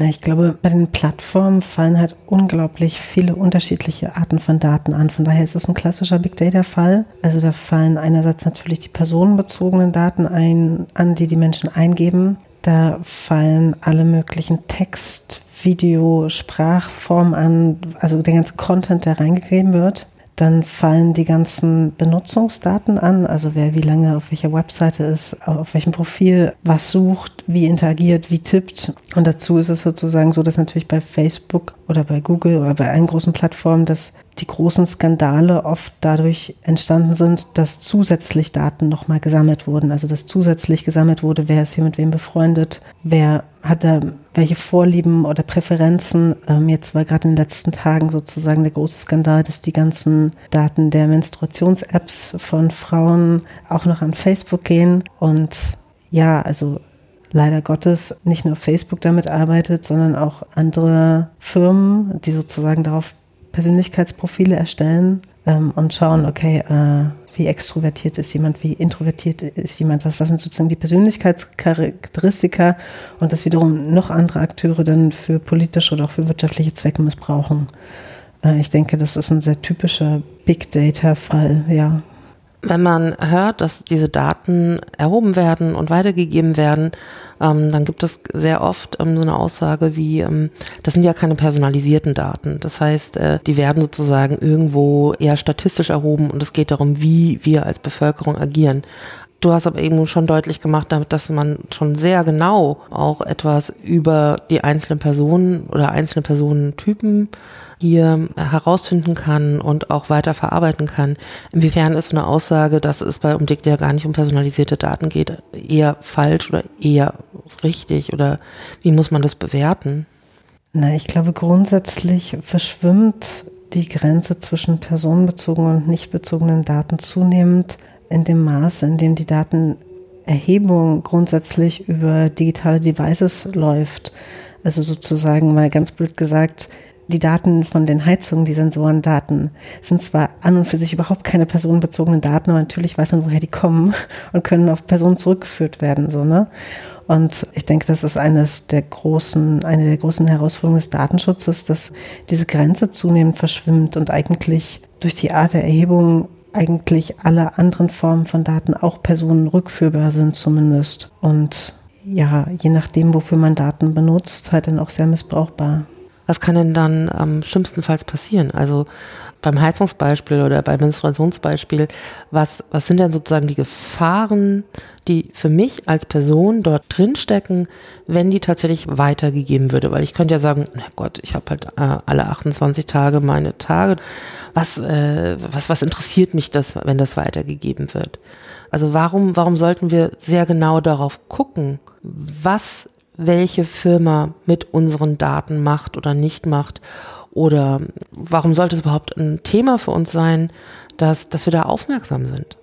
Na, ich glaube, bei den Plattformen fallen halt unglaublich viele unterschiedliche Arten von Daten an. Von daher ist es ein klassischer Big Data-Fall. Also da fallen einerseits natürlich die personenbezogenen Daten ein, an, die die Menschen eingeben. Da fallen alle möglichen Text, Video, Sprachformen an, also der ganze Content, der reingegeben wird. Dann fallen die ganzen Benutzungsdaten an, also wer wie lange auf welcher Webseite ist, auf welchem Profil was sucht, wie interagiert, wie tippt. Und dazu ist es sozusagen so, dass natürlich bei Facebook oder bei Google oder bei allen großen Plattformen, dass die großen Skandale oft dadurch entstanden sind, dass zusätzlich Daten nochmal gesammelt wurden. Also dass zusätzlich gesammelt wurde, wer ist hier mit wem befreundet, wer hat da welche Vorlieben oder Präferenzen. Ähm, jetzt war gerade in den letzten Tagen sozusagen der große Skandal, dass die ganzen Daten der Menstruations-Apps von Frauen auch noch an Facebook gehen. Und ja, also leider Gottes nicht nur Facebook damit arbeitet, sondern auch andere Firmen, die sozusagen darauf Persönlichkeitsprofile erstellen ähm, und schauen, okay, äh, wie extrovertiert ist jemand, wie introvertiert ist jemand, was, was sind sozusagen die Persönlichkeitscharakteristika und das wiederum noch andere Akteure dann für politische oder auch für wirtschaftliche Zwecke missbrauchen. Äh, ich denke, das ist ein sehr typischer Big Data-Fall, ja. Wenn man hört, dass diese Daten erhoben werden und weitergegeben werden, ähm, dann gibt es sehr oft ähm, so eine Aussage wie, ähm, das sind ja keine personalisierten Daten. Das heißt, äh, die werden sozusagen irgendwo eher statistisch erhoben und es geht darum, wie wir als Bevölkerung agieren. Du hast aber eben schon deutlich gemacht, dass man schon sehr genau auch etwas über die einzelnen Personen oder einzelne Personentypen hier herausfinden kann und auch weiter verarbeiten kann. Inwiefern ist eine Aussage, dass es bei Umdick ja gar nicht um personalisierte Daten geht, eher falsch oder eher richtig oder wie muss man das bewerten? Na, ich glaube grundsätzlich verschwimmt die Grenze zwischen personenbezogenen und nicht bezogenen Daten zunehmend in dem Maße, in dem die Datenerhebung grundsätzlich über digitale Devices läuft. Also sozusagen mal ganz blöd gesagt, die Daten von den Heizungen, die Sensorendaten, sind zwar an und für sich überhaupt keine personenbezogenen Daten, aber natürlich weiß man, woher die kommen und können auf Personen zurückgeführt werden, so, ne? Und ich denke, das ist eines der großen, eine der großen Herausforderungen des Datenschutzes, dass diese Grenze zunehmend verschwimmt und eigentlich durch die Art der Erhebung eigentlich alle anderen Formen von Daten auch Personen rückführbar sind zumindest. Und ja, je nachdem, wofür man Daten benutzt, halt dann auch sehr missbrauchbar. Was kann denn dann am schlimmstenfalls passieren? Also beim Heizungsbeispiel oder beim Menstruationsbeispiel, was, was sind denn sozusagen die Gefahren, die für mich als Person dort drinstecken, wenn die tatsächlich weitergegeben würde? Weil ich könnte ja sagen, na Gott, ich habe halt äh, alle 28 Tage meine Tage. Was, äh, was, was interessiert mich das, wenn das weitergegeben wird? Also warum, warum sollten wir sehr genau darauf gucken, was welche Firma mit unseren Daten macht oder nicht macht oder warum sollte es überhaupt ein Thema für uns sein, dass, dass wir da aufmerksam sind?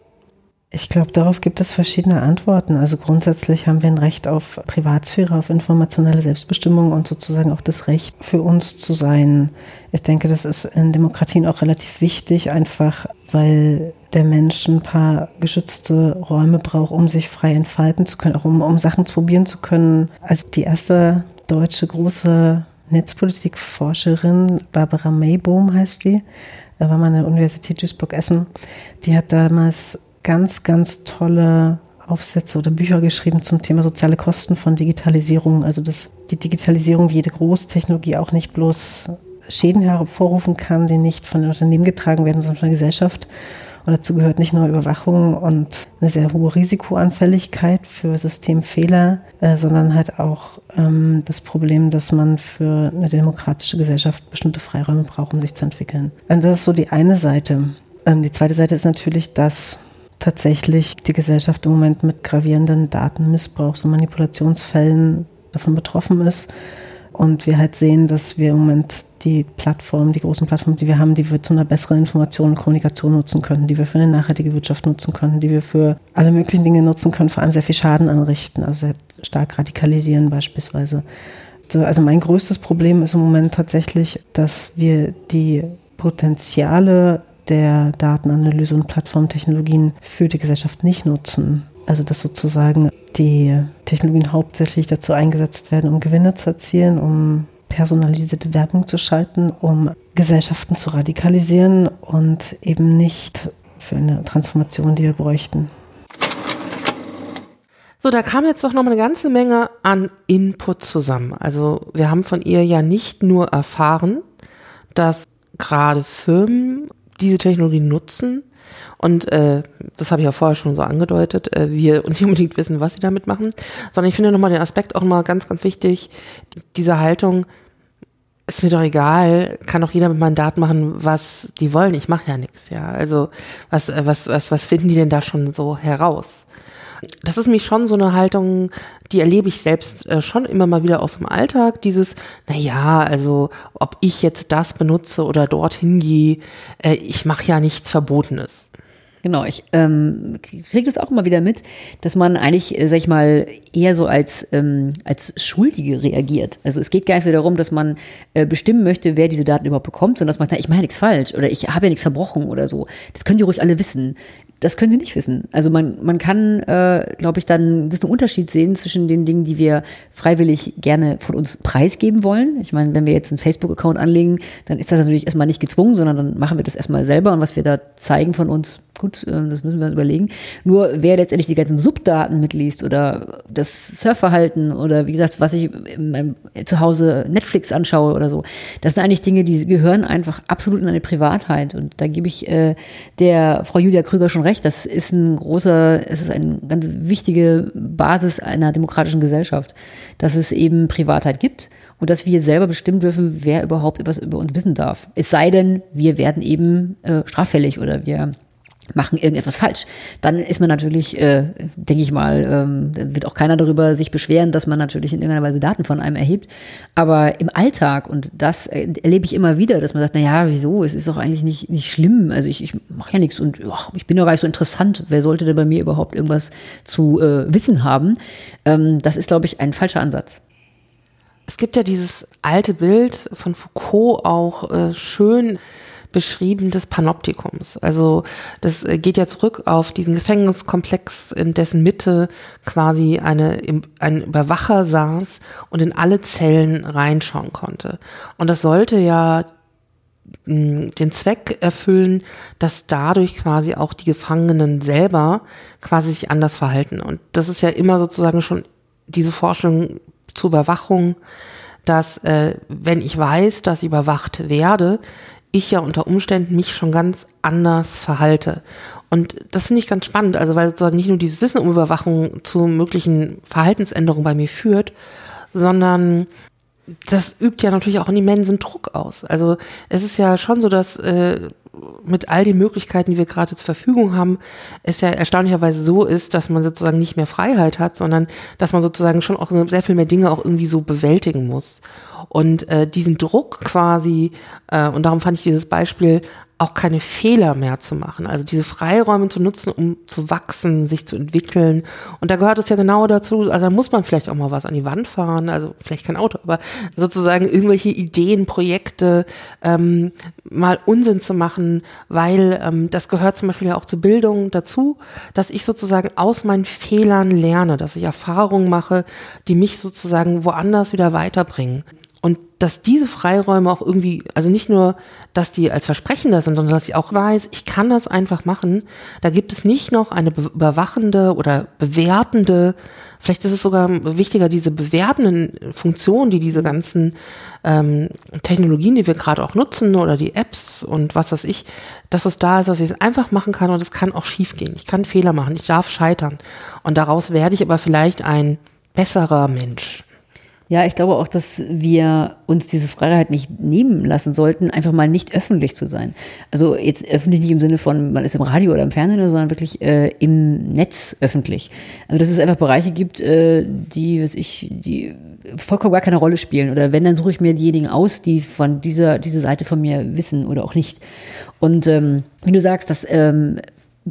Ich glaube, darauf gibt es verschiedene Antworten. Also grundsätzlich haben wir ein Recht auf Privatsphäre, auf informationelle Selbstbestimmung und sozusagen auch das Recht für uns zu sein. Ich denke, das ist in Demokratien auch relativ wichtig, einfach weil der Mensch ein paar geschützte Räume braucht, um sich frei entfalten zu können, auch um, um Sachen probieren zu können. Also die erste deutsche große Netzpolitikforscherin, Barbara Maybohm heißt die, äh, war mal an der Universität Duisburg-Essen. Die hat damals ganz, ganz tolle Aufsätze oder Bücher geschrieben zum Thema soziale Kosten von Digitalisierung. Also dass die Digitalisierung wie jede Großtechnologie auch nicht bloß Schäden hervorrufen kann, die nicht von den Unternehmen getragen werden, sondern von der Gesellschaft. Und dazu gehört nicht nur Überwachung und eine sehr hohe Risikoanfälligkeit für Systemfehler, äh, sondern halt auch ähm, das Problem, dass man für eine demokratische Gesellschaft bestimmte Freiräume braucht, um sich zu entwickeln. Und das ist so die eine Seite. Ähm, die zweite Seite ist natürlich, dass tatsächlich die Gesellschaft im Moment mit gravierenden Datenmissbrauchs- und Manipulationsfällen davon betroffen ist. Und wir halt sehen, dass wir im Moment die Plattformen, die großen Plattformen, die wir haben, die wir zu einer besseren Information und Kommunikation nutzen können, die wir für eine nachhaltige Wirtschaft nutzen können, die wir für alle möglichen Dinge nutzen können, vor allem sehr viel Schaden anrichten, also sehr stark radikalisieren beispielsweise. Also mein größtes Problem ist im Moment tatsächlich, dass wir die Potenziale der Datenanalyse und Plattformtechnologien für die Gesellschaft nicht nutzen. Also dass sozusagen die Technologien hauptsächlich dazu eingesetzt werden, um Gewinne zu erzielen, um personalisierte Werbung zu schalten, um Gesellschaften zu radikalisieren und eben nicht für eine Transformation, die wir bräuchten. So, da kam jetzt doch noch mal eine ganze Menge an Input zusammen. Also wir haben von ihr ja nicht nur erfahren, dass gerade Firmen diese Technologie nutzen und äh, das habe ich ja vorher schon so angedeutet, äh, wir nicht unbedingt wissen, was sie damit machen, sondern ich finde nochmal den Aspekt auch mal ganz, ganz wichtig, diese Haltung, ist mir doch egal, kann doch jeder mit meinen Daten machen, was die wollen. Ich mache ja nichts, ja. Also was, äh, was, was, was finden die denn da schon so heraus? Das ist mich schon so eine Haltung, die erlebe ich selbst äh, schon immer mal wieder aus dem Alltag. Dieses, na ja, also ob ich jetzt das benutze oder dorthin gehe, äh, ich mache ja nichts Verbotenes. Genau, ich ähm, kriege das auch immer wieder mit, dass man eigentlich, äh, sag ich mal, eher so als, ähm, als Schuldige reagiert. Also es geht gar nicht so darum, dass man äh, bestimmen möchte, wer diese Daten überhaupt bekommt, sondern dass man sagt, ich mache ja nichts falsch oder ich habe ja nichts verbrochen oder so. Das können die ruhig alle wissen. Das können sie nicht wissen. Also man, man kann, äh, glaube ich, dann einen gewissen Unterschied sehen zwischen den Dingen, die wir freiwillig gerne von uns preisgeben wollen. Ich meine, wenn wir jetzt einen Facebook-Account anlegen, dann ist das natürlich erstmal nicht gezwungen, sondern dann machen wir das erstmal selber und was wir da zeigen von uns, gut, äh, das müssen wir überlegen. Nur wer letztendlich die ganzen Subdaten mitliest oder das Surfverhalten oder wie gesagt, was ich meinem, zu Hause Netflix anschaue oder so, das sind eigentlich Dinge, die gehören einfach absolut in eine Privatheit. Und da gebe ich äh, der Frau Julia Krüger schon recht. Das ist ein großer, es ist eine ganz wichtige Basis einer demokratischen Gesellschaft, dass es eben Privatheit gibt und dass wir selber bestimmen dürfen, wer überhaupt etwas über uns wissen darf. Es sei denn, wir werden eben äh, straffällig oder wir machen irgendetwas falsch, dann ist man natürlich, äh, denke ich mal, ähm, wird auch keiner darüber sich beschweren, dass man natürlich in irgendeiner Weise Daten von einem erhebt. Aber im Alltag, und das erlebe ich immer wieder, dass man sagt, na ja, wieso, es ist doch eigentlich nicht, nicht schlimm, also ich, ich mache ja nichts und oh, ich bin doch gar nicht so interessant, wer sollte denn bei mir überhaupt irgendwas zu äh, wissen haben? Ähm, das ist, glaube ich, ein falscher Ansatz. Es gibt ja dieses alte Bild von Foucault auch äh, schön beschrieben des Panoptikums. Also das äh, geht ja zurück auf diesen Gefängniskomplex, in dessen Mitte quasi eine, ein Überwacher saß und in alle Zellen reinschauen konnte. Und das sollte ja den Zweck erfüllen, dass dadurch quasi auch die Gefangenen selber quasi sich anders verhalten. Und das ist ja immer sozusagen schon diese Forschung zur Überwachung, dass äh, wenn ich weiß, dass ich überwacht werde, ich ja unter Umständen mich schon ganz anders verhalte. Und das finde ich ganz spannend, also weil sozusagen nicht nur dieses Wissen um Überwachung zu möglichen Verhaltensänderungen bei mir führt, sondern das übt ja natürlich auch einen immensen Druck aus. Also es ist ja schon so, dass äh, mit all den Möglichkeiten, die wir gerade zur Verfügung haben, es ja erstaunlicherweise so ist, dass man sozusagen nicht mehr Freiheit hat, sondern dass man sozusagen schon auch sehr viel mehr Dinge auch irgendwie so bewältigen muss. Und äh, diesen Druck quasi, äh, und darum fand ich dieses Beispiel auch keine Fehler mehr zu machen. Also diese Freiräume zu nutzen, um zu wachsen, sich zu entwickeln. Und da gehört es ja genau dazu, also da muss man vielleicht auch mal was an die Wand fahren, also vielleicht kein Auto, aber sozusagen irgendwelche Ideen, Projekte ähm, mal Unsinn zu machen, weil ähm, das gehört zum Beispiel ja auch zur Bildung dazu, dass ich sozusagen aus meinen Fehlern lerne, dass ich Erfahrungen mache, die mich sozusagen woanders wieder weiterbringen. Und dass diese Freiräume auch irgendwie, also nicht nur, dass die als Versprechen da sind, sondern dass ich auch weiß, ich kann das einfach machen. Da gibt es nicht noch eine überwachende oder bewertende, vielleicht ist es sogar wichtiger, diese bewertenden Funktionen, die diese ganzen ähm, Technologien, die wir gerade auch nutzen oder die Apps und was weiß ich, dass es da ist, dass ich es einfach machen kann und es kann auch schiefgehen. Ich kann Fehler machen, ich darf scheitern. Und daraus werde ich aber vielleicht ein besserer Mensch. Ja, ich glaube auch, dass wir uns diese Freiheit nicht nehmen lassen sollten, einfach mal nicht öffentlich zu sein. Also jetzt öffentlich nicht im Sinne von, man ist im Radio oder im Fernsehen, sondern wirklich äh, im Netz öffentlich. Also dass es einfach Bereiche gibt, äh, die, was ich, die vollkommen gar keine Rolle spielen. Oder wenn, dann suche ich mir diejenigen aus, die von dieser, diese Seite von mir wissen oder auch nicht. Und ähm, wie du sagst, dass ähm,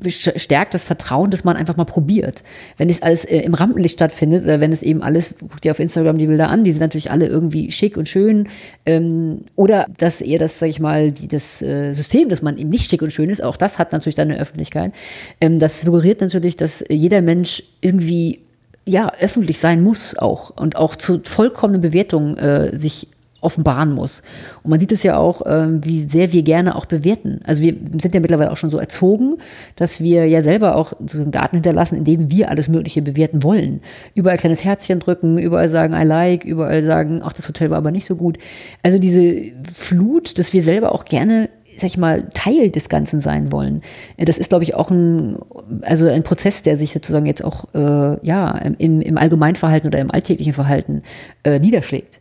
stärkt das Vertrauen, dass man einfach mal probiert. Wenn es alles äh, im Rampenlicht stattfindet, oder wenn es eben alles, guck dir auf Instagram die Bilder an, die sind natürlich alle irgendwie schick und schön, ähm, oder dass eher das, sag ich mal, die, das äh, System, dass man eben nicht schick und schön ist, auch das hat natürlich dann eine Öffentlichkeit. Ähm, das suggeriert natürlich, dass jeder Mensch irgendwie ja, öffentlich sein muss auch und auch zu vollkommenen Bewertungen äh, sich offenbaren muss. Und man sieht es ja auch, ähm, wie sehr wir gerne auch bewerten. Also wir sind ja mittlerweile auch schon so erzogen, dass wir ja selber auch so Daten hinterlassen, indem wir alles Mögliche bewerten wollen. Überall kleines Herzchen drücken, überall sagen I like, überall sagen, ach, das Hotel war aber nicht so gut. Also diese Flut, dass wir selber auch gerne sag ich mal, Teil des Ganzen sein wollen. Das ist, glaube ich, auch ein, also ein Prozess, der sich sozusagen jetzt auch äh, ja, im, im Allgemeinverhalten oder im alltäglichen Verhalten äh, niederschlägt.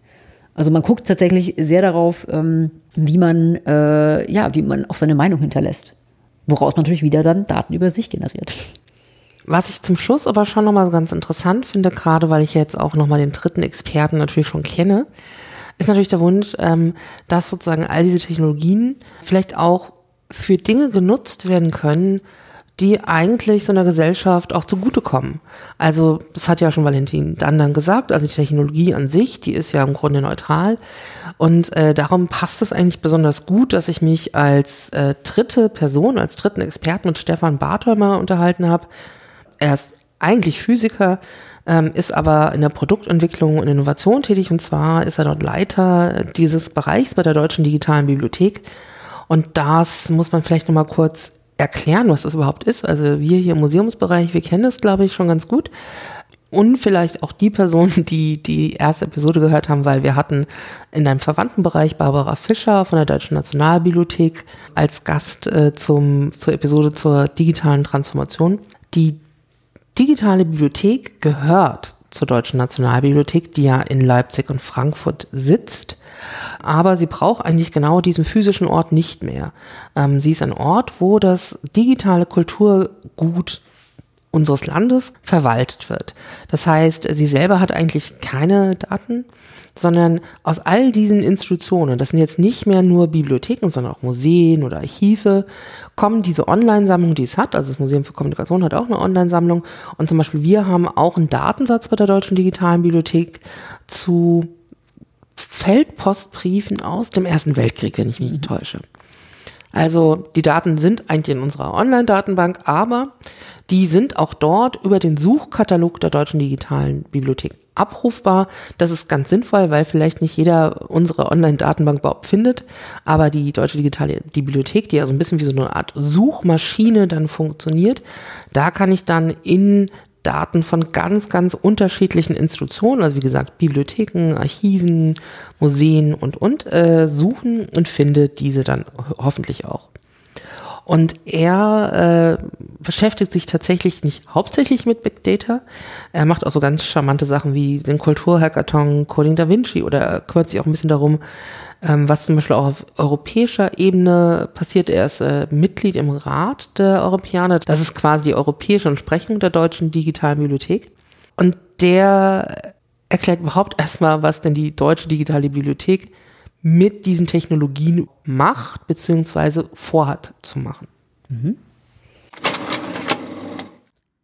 Also man guckt tatsächlich sehr darauf, ähm, wie man, äh, ja, wie man auch seine Meinung hinterlässt. Woraus natürlich wieder dann Daten über sich generiert. Was ich zum Schluss aber schon nochmal ganz interessant finde, gerade weil ich jetzt auch nochmal den dritten Experten natürlich schon kenne, ist natürlich der Wunsch, ähm, dass sozusagen all diese Technologien vielleicht auch für Dinge genutzt werden können, die eigentlich so einer Gesellschaft auch zugutekommen. Also, das hat ja schon Valentin dann gesagt, also die Technologie an sich, die ist ja im Grunde neutral. Und äh, darum passt es eigentlich besonders gut, dass ich mich als äh, dritte Person, als dritten Experten mit Stefan Barthölmer unterhalten habe. Er ist eigentlich Physiker, ähm, ist aber in der Produktentwicklung und Innovation tätig. Und zwar ist er dort Leiter dieses Bereichs bei der Deutschen Digitalen Bibliothek. Und das muss man vielleicht nochmal kurz erklären, was das überhaupt ist. Also wir hier im Museumsbereich, wir kennen das, glaube ich, schon ganz gut. Und vielleicht auch die Personen, die die erste Episode gehört haben, weil wir hatten in einem verwandten Bereich Barbara Fischer von der Deutschen Nationalbibliothek als Gast äh, zum, zur Episode zur digitalen Transformation. Die digitale Bibliothek gehört zur Deutschen Nationalbibliothek, die ja in Leipzig und Frankfurt sitzt aber sie braucht eigentlich genau diesen physischen Ort nicht mehr. Ähm, sie ist ein Ort, wo das digitale Kulturgut unseres Landes verwaltet wird. Das heißt, sie selber hat eigentlich keine Daten, sondern aus all diesen Institutionen, das sind jetzt nicht mehr nur Bibliotheken, sondern auch Museen oder Archive, kommen diese Online-Sammlungen, die es hat, also das Museum für Kommunikation hat auch eine Online-Sammlung und zum Beispiel wir haben auch einen Datensatz bei der Deutschen Digitalen Bibliothek zu Feldpostbriefen aus dem Ersten Weltkrieg, wenn ich mich nicht täusche. Also die Daten sind eigentlich in unserer Online-Datenbank, aber die sind auch dort über den Suchkatalog der Deutschen Digitalen Bibliothek abrufbar. Das ist ganz sinnvoll, weil vielleicht nicht jeder unsere Online-Datenbank überhaupt findet, aber die Deutsche Digitale Bibliothek, die ja so ein bisschen wie so eine Art Suchmaschine dann funktioniert, da kann ich dann in Daten von ganz, ganz unterschiedlichen Institutionen, also wie gesagt Bibliotheken, Archiven, Museen und, und, äh, suchen und finde diese dann hoffentlich auch. Und er äh, beschäftigt sich tatsächlich nicht hauptsächlich mit Big Data. Er macht auch so ganz charmante Sachen wie den Kulturhackathon Coding Da Vinci oder kümmert sich auch ein bisschen darum, ähm, was zum Beispiel auch auf europäischer Ebene passiert. Er ist äh, Mitglied im Rat der Europäer. Das ist quasi die europäische Entsprechung der deutschen digitalen Bibliothek. Und der erklärt überhaupt erstmal, was denn die deutsche digitale Bibliothek mit diesen Technologien macht, beziehungsweise vorhat zu machen. Mhm.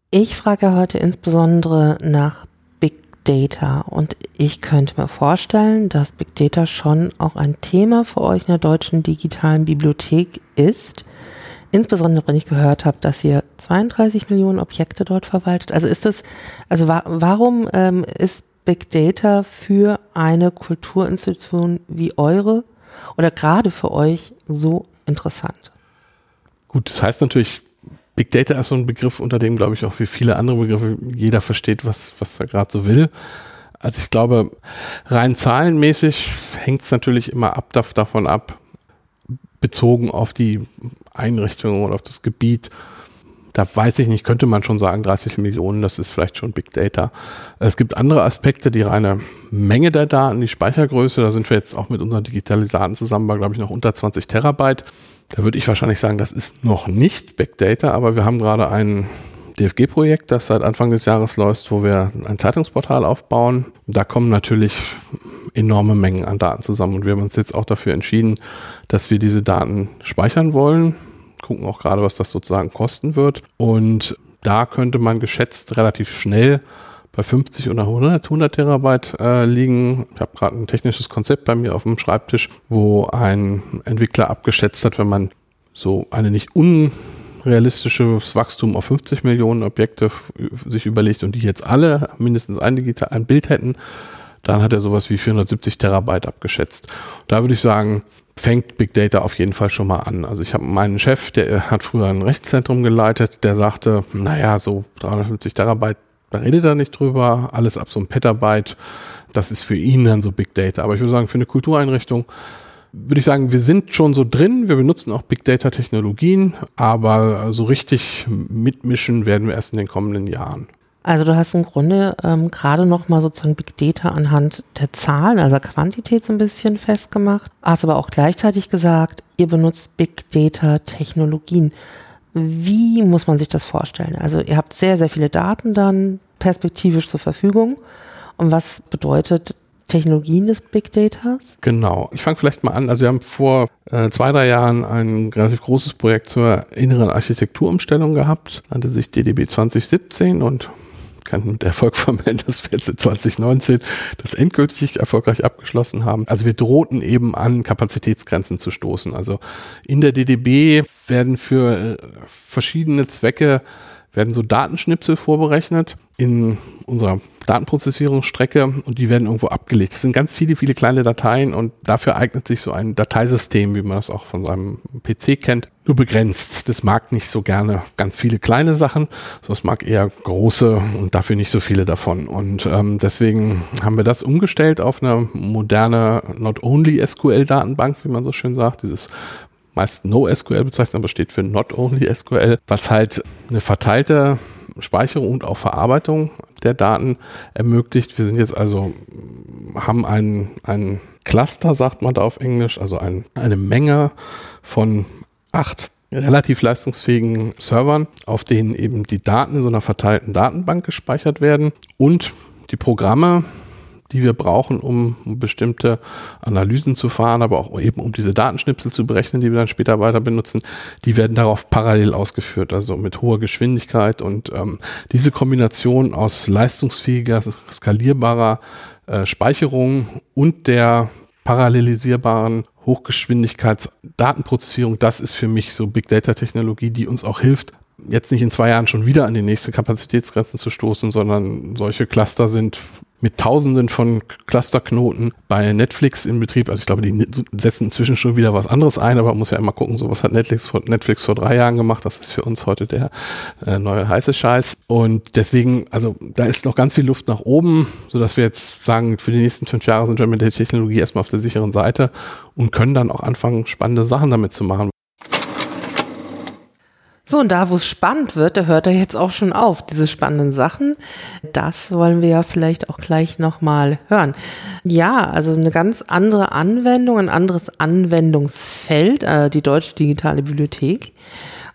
Ich frage heute insbesondere nach Big Data und ich könnte mir vorstellen, dass Big Data schon auch ein Thema für euch in der deutschen digitalen Bibliothek ist. Insbesondere, wenn ich gehört habe, dass ihr 32 Millionen Objekte dort verwaltet. Also ist das, also wa warum ähm, ist Big Data für eine Kulturinstitution wie eure oder gerade für euch so interessant? Gut, das heißt natürlich, Big Data ist so ein Begriff, unter dem, glaube ich, auch wie viele andere Begriffe jeder versteht, was, was er gerade so will. Also ich glaube, rein zahlenmäßig hängt es natürlich immer ab davon ab, bezogen auf die Einrichtung oder auf das Gebiet, da weiß ich nicht, könnte man schon sagen, 30 Millionen, das ist vielleicht schon Big Data. Es gibt andere Aspekte, die reine Menge der Daten, die Speichergröße, da sind wir jetzt auch mit unseren Digitalisaten zusammen bei, glaube ich, noch unter 20 Terabyte. Da würde ich wahrscheinlich sagen, das ist noch nicht Big Data, aber wir haben gerade ein DFG-Projekt, das seit Anfang des Jahres läuft, wo wir ein Zeitungsportal aufbauen. Da kommen natürlich enorme Mengen an Daten zusammen und wir haben uns jetzt auch dafür entschieden, dass wir diese Daten speichern wollen gucken auch gerade, was das sozusagen kosten wird. Und da könnte man geschätzt relativ schnell bei 50 oder 100, 100 Terabyte äh, liegen. Ich habe gerade ein technisches Konzept bei mir auf dem Schreibtisch, wo ein Entwickler abgeschätzt hat, wenn man so eine nicht unrealistisches Wachstum auf 50 Millionen Objekte sich überlegt und die jetzt alle mindestens ein digital ein Bild hätten, dann hat er sowas wie 470 Terabyte abgeschätzt. Da würde ich sagen, fängt Big Data auf jeden Fall schon mal an. Also ich habe meinen Chef, der hat früher ein Rechtszentrum geleitet, der sagte, naja, so 350 Terabyte, da redet er nicht drüber, alles ab so einem Petabyte, das ist für ihn dann so Big Data. Aber ich würde sagen, für eine Kultureinrichtung würde ich sagen, wir sind schon so drin, wir benutzen auch Big Data Technologien, aber so richtig mitmischen werden wir erst in den kommenden Jahren. Also du hast im Grunde ähm, gerade noch mal sozusagen Big Data anhand der Zahlen, also Quantität so ein bisschen festgemacht, hast aber auch gleichzeitig gesagt, ihr benutzt Big Data Technologien. Wie muss man sich das vorstellen? Also ihr habt sehr, sehr viele Daten dann perspektivisch zur Verfügung. Und was bedeutet Technologien des Big Datas? Genau. Ich fange vielleicht mal an. Also wir haben vor äh, zwei, drei Jahren ein relativ großes Projekt zur inneren Architekturumstellung gehabt, nannte sich DDB 2017 und kann mit Erfolg vermelden, dass wir jetzt in 2019 das endgültig erfolgreich abgeschlossen haben. Also wir drohten eben an Kapazitätsgrenzen zu stoßen. Also in der DDB werden für äh, verschiedene Zwecke werden so Datenschnipsel vorberechnet in unserer Datenprozessierungsstrecke und die werden irgendwo abgelegt. Das sind ganz viele, viele kleine Dateien und dafür eignet sich so ein Dateisystem, wie man das auch von seinem PC kennt, nur begrenzt. Das mag nicht so gerne ganz viele kleine Sachen, sondern es mag eher große und dafür nicht so viele davon. Und ähm, deswegen haben wir das umgestellt auf eine moderne Not-Only SQL-Datenbank, wie man so schön sagt, dieses meist NoSQL bezeichnet, aber steht für Not Only SQL, was halt eine verteilte Speicherung und auch Verarbeitung der Daten ermöglicht. Wir sind jetzt also, haben ein, ein Cluster, sagt man da auf Englisch, also ein, eine Menge von acht relativ leistungsfähigen Servern, auf denen eben die Daten in so einer verteilten Datenbank gespeichert werden und die Programme, die wir brauchen, um bestimmte Analysen zu fahren, aber auch eben um diese Datenschnipsel zu berechnen, die wir dann später weiter benutzen, die werden darauf parallel ausgeführt, also mit hoher Geschwindigkeit. Und ähm, diese Kombination aus leistungsfähiger, skalierbarer äh, Speicherung und der parallelisierbaren Hochgeschwindigkeitsdatenprozessierung, das ist für mich so Big Data Technologie, die uns auch hilft, jetzt nicht in zwei Jahren schon wieder an die nächste Kapazitätsgrenzen zu stoßen, sondern solche Cluster sind mit Tausenden von Clusterknoten bei Netflix in Betrieb. Also ich glaube, die setzen inzwischen schon wieder was anderes ein, aber man muss ja immer gucken, so was hat Netflix vor, Netflix vor drei Jahren gemacht. Das ist für uns heute der äh, neue heiße Scheiß. Und deswegen, also da ist noch ganz viel Luft nach oben, sodass wir jetzt sagen, für die nächsten fünf Jahre sind wir mit der Technologie erstmal auf der sicheren Seite und können dann auch anfangen, spannende Sachen damit zu machen. So, und da, wo es spannend wird, da hört er jetzt auch schon auf, diese spannenden Sachen. Das wollen wir ja vielleicht auch gleich nochmal hören. Ja, also eine ganz andere Anwendung, ein anderes Anwendungsfeld, äh, die Deutsche Digitale Bibliothek.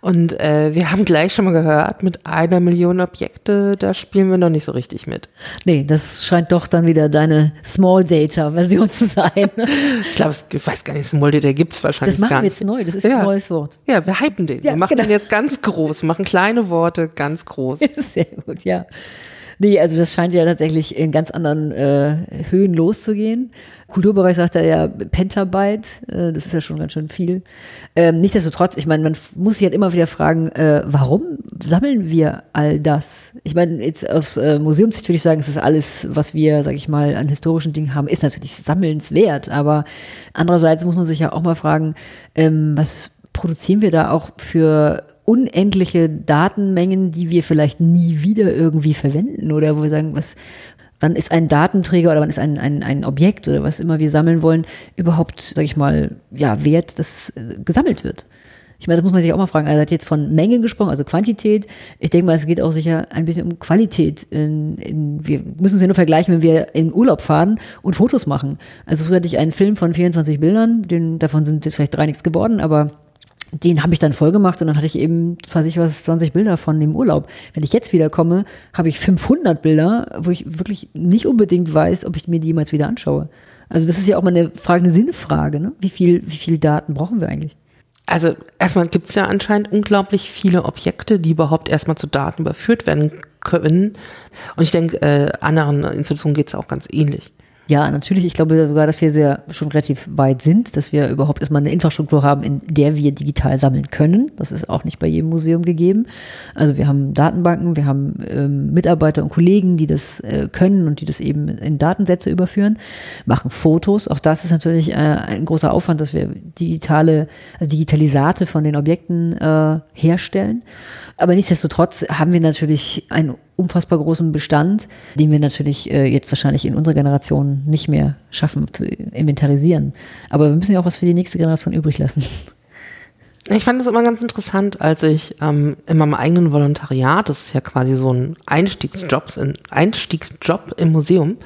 Und äh, wir haben gleich schon mal gehört, mit einer Million Objekte, da spielen wir noch nicht so richtig mit. Nee, das scheint doch dann wieder deine Small Data Version zu sein. ich glaube, ich weiß gar nicht, Small Data gibt es wahrscheinlich. Das machen wir jetzt neu, das ist ja. ein neues Wort. Ja, wir hypen den. Ja, wir machen genau. den jetzt ganz groß, wir machen kleine Worte ganz groß. Sehr gut, ja. Nee, also das scheint ja tatsächlich in ganz anderen äh, Höhen loszugehen. Kulturbereich sagt er ja Pentabyte, äh, das ist ja schon ganz schön viel. Ähm, Nichtsdestotrotz, ich meine, man muss sich halt immer wieder fragen, äh, warum sammeln wir all das? Ich meine, jetzt aus äh, Museumssicht würde ich sagen, es ist alles, was wir, sag ich mal, an historischen Dingen haben, ist natürlich sammelnswert, aber andererseits muss man sich ja auch mal fragen, ähm, was produzieren wir da auch für unendliche Datenmengen, die wir vielleicht nie wieder irgendwie verwenden oder wo wir sagen, was, wann ist ein Datenträger oder wann ist ein, ein, ein Objekt oder was immer wir sammeln wollen, überhaupt, sag ich mal, ja, wert, dass es äh, gesammelt wird. Ich meine, das muss man sich auch mal fragen. Er hat jetzt von Mengen gesprochen, also Quantität. Ich denke mal, es geht auch sicher ein bisschen um Qualität. In, in, wir müssen es ja nur vergleichen, wenn wir in Urlaub fahren und Fotos machen. Also früher hatte ich einen Film von 24 Bildern, den, davon sind jetzt vielleicht drei nichts geworden, aber den habe ich dann voll gemacht und dann hatte ich eben, weiß ich was, 20 Bilder von dem Urlaub. Wenn ich jetzt wieder komme, habe ich 500 Bilder, wo ich wirklich nicht unbedingt weiß, ob ich mir die jemals wieder anschaue. Also das ist ja auch mal eine Frage, eine Sinnfrage. Ne? Wie viel, wie viel Daten brauchen wir eigentlich? Also erstmal gibt es ja anscheinend unglaublich viele Objekte, die überhaupt erstmal zu Daten überführt werden können. Und ich denke, äh, anderen Institutionen geht es auch ganz ähnlich. Ja, natürlich. Ich glaube sogar, dass wir sehr schon relativ weit sind, dass wir überhaupt erstmal eine Infrastruktur haben, in der wir digital sammeln können. Das ist auch nicht bei jedem Museum gegeben. Also wir haben Datenbanken, wir haben ähm, Mitarbeiter und Kollegen, die das äh, können und die das eben in Datensätze überführen, machen Fotos. Auch das ist natürlich äh, ein großer Aufwand, dass wir digitale, also Digitalisate von den Objekten äh, herstellen. Aber nichtsdestotrotz haben wir natürlich einen unfassbar großen Bestand, den wir natürlich äh, jetzt wahrscheinlich in unserer Generation nicht mehr schaffen zu inventarisieren. Aber wir müssen ja auch was für die nächste Generation übrig lassen. Ich fand das immer ganz interessant, als ich ähm, in meinem eigenen Volontariat, das ist ja quasi so ein Einstiegsjob, ein Einstiegsjob im Museum,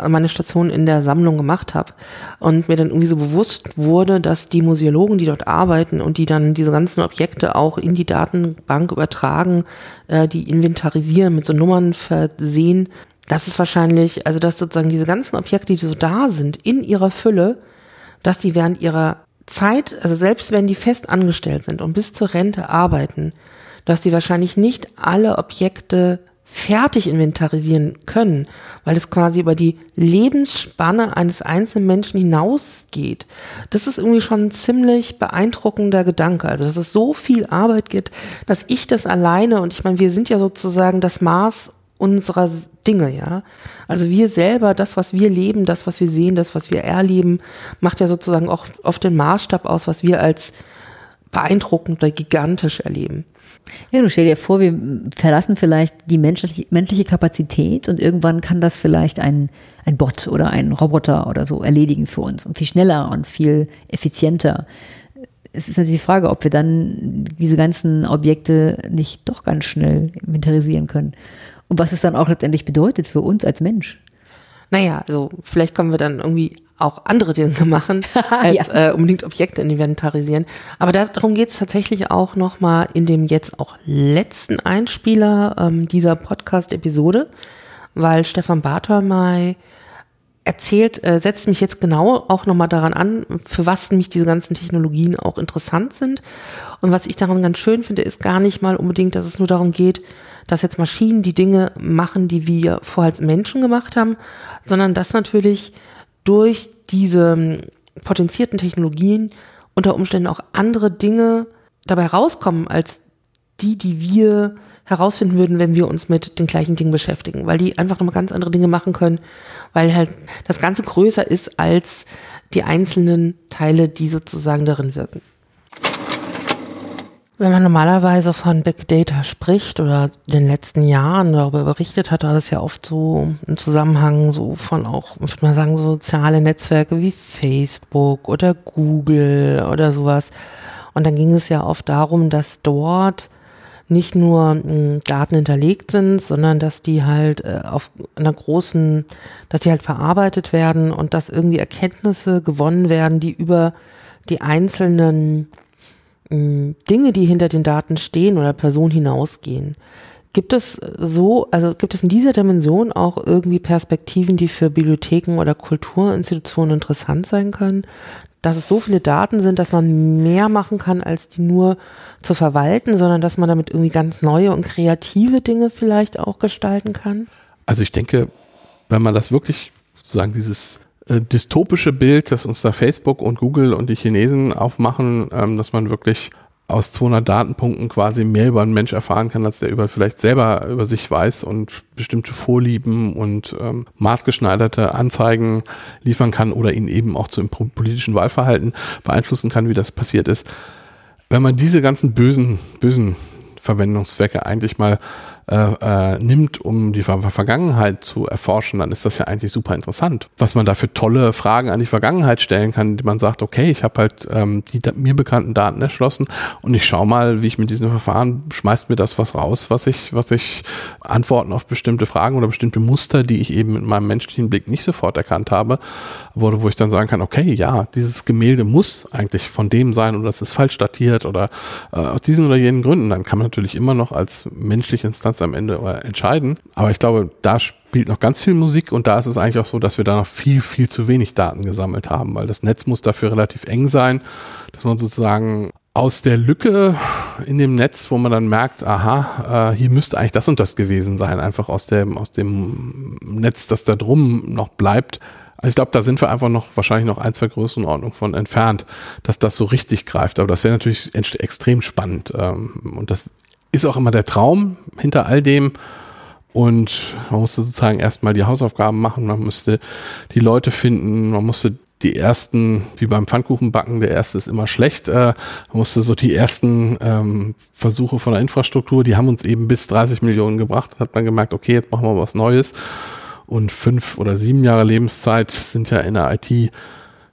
äh, meine Station in der Sammlung gemacht habe und mir dann irgendwie so bewusst wurde, dass die Museologen, die dort arbeiten und die dann diese ganzen Objekte auch in die Datenbank übertragen, äh, die inventarisieren, mit so Nummern versehen, das ist wahrscheinlich, also dass sozusagen diese ganzen Objekte, die so da sind, in ihrer Fülle, dass die während ihrer Zeit, also selbst wenn die fest angestellt sind und bis zur Rente arbeiten, dass die wahrscheinlich nicht alle Objekte fertig inventarisieren können, weil es quasi über die Lebensspanne eines einzelnen Menschen hinausgeht. Das ist irgendwie schon ein ziemlich beeindruckender Gedanke. Also, dass es so viel Arbeit gibt, dass ich das alleine, und ich meine, wir sind ja sozusagen das Maß unserer Dinge, ja. Also wir selber, das, was wir leben, das, was wir sehen, das, was wir erleben, macht ja sozusagen auch oft den Maßstab aus, was wir als beeindruckend oder gigantisch erleben. Ja, du stell dir vor, wir verlassen vielleicht die menschliche, menschliche Kapazität und irgendwann kann das vielleicht ein, ein Bot oder ein Roboter oder so erledigen für uns und viel schneller und viel effizienter. Es ist natürlich die Frage, ob wir dann diese ganzen Objekte nicht doch ganz schnell inventarisieren können. Und was es dann auch letztendlich bedeutet für uns als Mensch. Naja, also vielleicht können wir dann irgendwie auch andere Dinge machen, als ja. äh, unbedingt Objekte inventarisieren. Aber darum geht es tatsächlich auch nochmal in dem jetzt auch letzten Einspieler ähm, dieser Podcast-Episode, weil Stefan Bartolmei erzählt, äh, setzt mich jetzt genau auch nochmal daran an, für was mich diese ganzen Technologien auch interessant sind. Und was ich daran ganz schön finde, ist gar nicht mal unbedingt, dass es nur darum geht, dass jetzt Maschinen die Dinge machen, die wir vorher als Menschen gemacht haben, sondern dass natürlich durch diese ähm, potenzierten Technologien unter Umständen auch andere Dinge dabei rauskommen als die, die wir herausfinden würden, wenn wir uns mit den gleichen Dingen beschäftigen, weil die einfach nochmal ganz andere Dinge machen können, weil halt das Ganze größer ist als die einzelnen Teile, die sozusagen darin wirken. Wenn man normalerweise von Big Data spricht oder in den letzten Jahren darüber berichtet hat, war das ja oft so im Zusammenhang so von auch, ich würde mal sagen, soziale Netzwerke wie Facebook oder Google oder sowas. Und dann ging es ja oft darum, dass dort nicht nur hm, Daten hinterlegt sind, sondern dass die halt äh, auf einer großen, dass die halt verarbeitet werden und dass irgendwie Erkenntnisse gewonnen werden, die über die einzelnen hm, Dinge, die hinter den Daten stehen oder Personen hinausgehen. Gibt es so, also gibt es in dieser Dimension auch irgendwie Perspektiven, die für Bibliotheken oder Kulturinstitutionen interessant sein können? Dass es so viele Daten sind, dass man mehr machen kann, als die nur zu verwalten, sondern dass man damit irgendwie ganz neue und kreative Dinge vielleicht auch gestalten kann? Also ich denke, wenn man das wirklich sozusagen dieses äh, dystopische Bild, das uns da Facebook und Google und die Chinesen aufmachen, ähm, dass man wirklich aus 200 Datenpunkten quasi mehr über einen Mensch erfahren kann, als der über vielleicht selber über sich weiß und bestimmte Vorlieben und ähm, maßgeschneiderte Anzeigen liefern kann oder ihn eben auch zum politischen Wahlverhalten beeinflussen kann, wie das passiert ist. Wenn man diese ganzen bösen, bösen Verwendungszwecke eigentlich mal äh, äh, nimmt, um die Ver Vergangenheit zu erforschen, dann ist das ja eigentlich super interessant. Was man da für tolle Fragen an die Vergangenheit stellen kann, die man sagt, okay, ich habe halt ähm, die mir bekannten Daten erschlossen und ich schaue mal, wie ich mit diesem Verfahren schmeißt mir das was raus, was ich, was ich Antworten auf bestimmte Fragen oder bestimmte Muster, die ich eben mit meinem menschlichen Blick nicht sofort erkannt habe, wo, wo ich dann sagen kann, okay, ja, dieses Gemälde muss eigentlich von dem sein oder es ist falsch datiert oder äh, aus diesen oder jenen Gründen. Dann kann man natürlich immer noch als menschliche Instanz kannst am Ende entscheiden. Aber ich glaube, da spielt noch ganz viel Musik und da ist es eigentlich auch so, dass wir da noch viel, viel zu wenig Daten gesammelt haben, weil das Netz muss dafür relativ eng sein, dass man sozusagen aus der Lücke in dem Netz, wo man dann merkt, aha, äh, hier müsste eigentlich das und das gewesen sein, einfach aus dem, aus dem Netz, das da drum noch bleibt. Also ich glaube, da sind wir einfach noch wahrscheinlich noch ein, zwei Größenordnungen von entfernt, dass das so richtig greift. Aber das wäre natürlich extrem spannend. Ähm, und das ist auch immer der Traum hinter all dem. Und man musste sozusagen erstmal die Hausaufgaben machen, man musste die Leute finden, man musste die ersten, wie beim Pfannkuchenbacken, der erste ist immer schlecht, äh, man musste so die ersten ähm, Versuche von der Infrastruktur, die haben uns eben bis 30 Millionen gebracht, hat man gemerkt, okay, jetzt machen wir was Neues. Und fünf oder sieben Jahre Lebenszeit sind ja in der IT,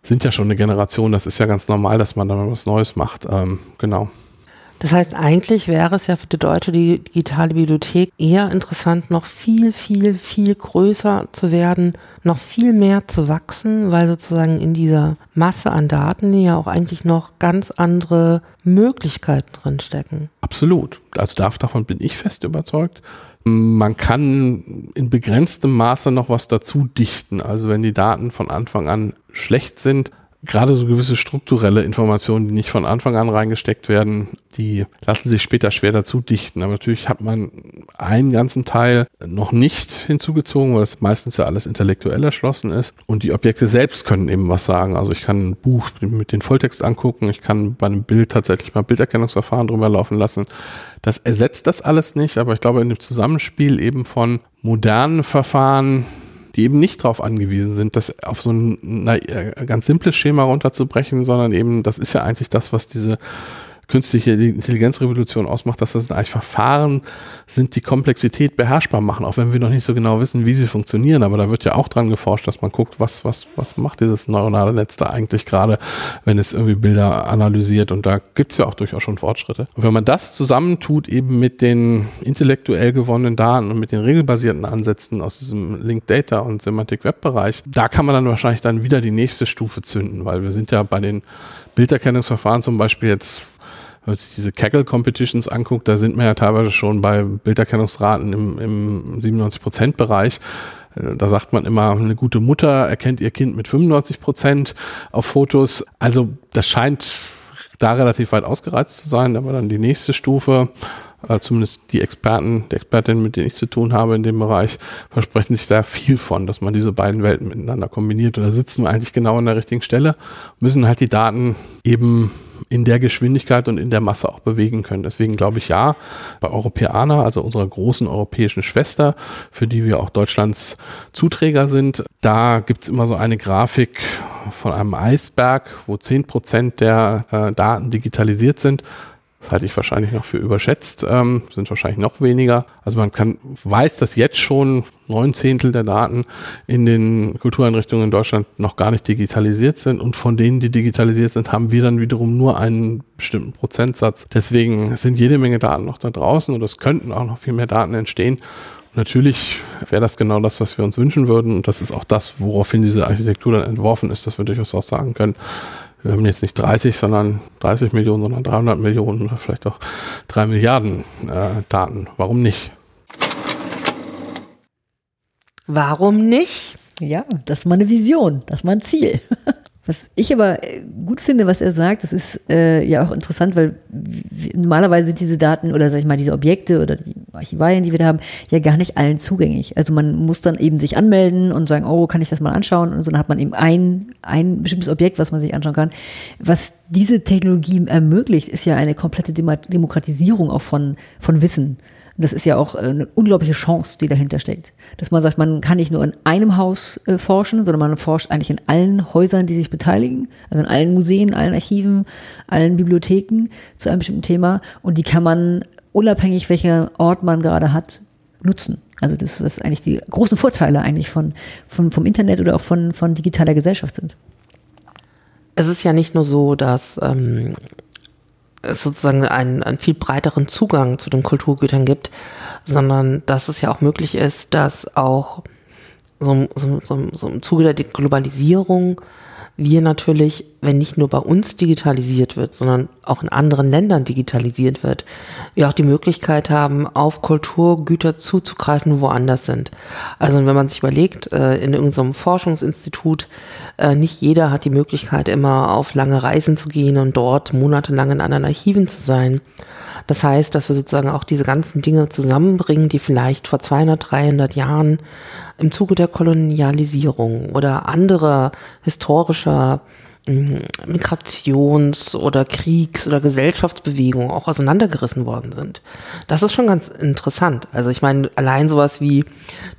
sind ja schon eine Generation, das ist ja ganz normal, dass man da was Neues macht. Ähm, genau. Das heißt, eigentlich wäre es ja für die deutsche digitale Bibliothek eher interessant, noch viel, viel, viel größer zu werden, noch viel mehr zu wachsen, weil sozusagen in dieser Masse an Daten ja auch eigentlich noch ganz andere Möglichkeiten drinstecken. Absolut. Also davon bin ich fest überzeugt. Man kann in begrenztem Maße noch was dazu dichten. Also wenn die Daten von Anfang an schlecht sind, gerade so gewisse strukturelle Informationen, die nicht von Anfang an reingesteckt werden, die lassen sich später schwer dazu dichten. Aber natürlich hat man einen ganzen Teil noch nicht hinzugezogen, weil es meistens ja alles intellektuell erschlossen ist. Und die Objekte selbst können eben was sagen. Also ich kann ein Buch mit dem Volltext angucken, ich kann bei einem Bild tatsächlich mal Bilderkennungsverfahren drüber laufen lassen. Das ersetzt das alles nicht, aber ich glaube in dem Zusammenspiel eben von modernen Verfahren, die eben nicht darauf angewiesen sind, das auf so ein na, äh, ganz simples Schema runterzubrechen, sondern eben, das ist ja eigentlich das, was diese künstliche Intelligenzrevolution ausmacht, dass das eigentlich Verfahren sind, die Komplexität beherrschbar machen, auch wenn wir noch nicht so genau wissen, wie sie funktionieren. Aber da wird ja auch dran geforscht, dass man guckt, was, was, was macht dieses neuronale Netz da eigentlich gerade, wenn es irgendwie Bilder analysiert. Und da gibt es ja auch durchaus schon Fortschritte. Und wenn man das zusammentut, eben mit den intellektuell gewonnenen Daten und mit den regelbasierten Ansätzen aus diesem Linked Data und Semantic Web Bereich, da kann man dann wahrscheinlich dann wieder die nächste Stufe zünden, weil wir sind ja bei den Bilderkennungsverfahren zum Beispiel jetzt wenn man sich diese Kaggle-Competitions anguckt, da sind wir ja teilweise schon bei Bilderkennungsraten im, im 97%-Bereich. Äh, da sagt man immer, eine gute Mutter erkennt ihr Kind mit 95 Prozent auf Fotos. Also das scheint da relativ weit ausgereizt zu sein. Aber dann die nächste Stufe, äh, zumindest die Experten, die Expertinnen, mit denen ich zu tun habe in dem Bereich, versprechen sich da viel von, dass man diese beiden Welten miteinander kombiniert. Und da sitzen wir eigentlich genau an der richtigen Stelle, müssen halt die Daten eben in der Geschwindigkeit und in der Masse auch bewegen können. Deswegen glaube ich ja, bei Europäana, also unserer großen europäischen Schwester, für die wir auch Deutschlands Zuträger sind, da gibt es immer so eine Grafik von einem Eisberg, wo 10 Prozent der äh, Daten digitalisiert sind. Das halte ich wahrscheinlich noch für überschätzt, ähm, sind wahrscheinlich noch weniger. Also man kann, weiß, dass jetzt schon neun Zehntel der Daten in den Kultureinrichtungen in Deutschland noch gar nicht digitalisiert sind und von denen, die digitalisiert sind, haben wir dann wiederum nur einen bestimmten Prozentsatz. Deswegen sind jede Menge Daten noch da draußen und es könnten auch noch viel mehr Daten entstehen. natürlich wäre das genau das, was wir uns wünschen würden und das ist auch das, woraufhin diese Architektur dann entworfen ist, dass wir durchaus auch sagen können, wir haben jetzt nicht 30, sondern 30 Millionen, sondern 300 Millionen oder vielleicht auch 3 Milliarden äh, Daten. Warum nicht? Warum nicht? Ja, das ist mal eine Vision, das ist mal ein Ziel. Was ich aber äh, gut finde, was er sagt, das ist äh, ja auch interessant, weil normalerweise sind diese Daten oder sag ich mal diese Objekte oder die Archivalien, die wir da haben, ja gar nicht allen zugänglich. Also man muss dann eben sich anmelden und sagen, oh, kann ich das mal anschauen? Und so dann hat man eben ein, ein bestimmtes Objekt, was man sich anschauen kann. Was diese Technologie ermöglicht, ist ja eine komplette Demokratisierung auch von, von Wissen das ist ja auch äh, eine unglaubliche Chance, die dahinter steckt. Dass man sagt, man kann nicht nur in einem Haus äh, forschen, sondern man forscht eigentlich in allen Häusern, die sich beteiligen, also in allen Museen, allen Archiven, allen Bibliotheken zu einem bestimmten Thema. Und die kann man unabhängig, welcher Ort man gerade hat, nutzen. Also das, was eigentlich die großen Vorteile eigentlich von, von, vom Internet oder auch von, von digitaler Gesellschaft sind. Es ist ja nicht nur so, dass ähm, es sozusagen einen, einen viel breiteren Zugang zu den Kulturgütern gibt, sondern dass es ja auch möglich ist, dass auch so, so, so, so im Zuge der Globalisierung wir natürlich, wenn nicht nur bei uns digitalisiert wird, sondern auch in anderen Ländern digitalisiert wird, wir auch die Möglichkeit haben, auf Kulturgüter zuzugreifen, woanders sind. Also wenn man sich überlegt, äh, in irgendeinem Forschungsinstitut, äh, nicht jeder hat die Möglichkeit, immer auf lange Reisen zu gehen und dort monatelang in anderen Archiven zu sein. Das heißt, dass wir sozusagen auch diese ganzen Dinge zusammenbringen, die vielleicht vor 200, 300 Jahren im Zuge der Kolonialisierung oder anderer historischer Migrations- oder Kriegs- oder Gesellschaftsbewegungen auch auseinandergerissen worden sind. Das ist schon ganz interessant. Also ich meine, allein sowas wie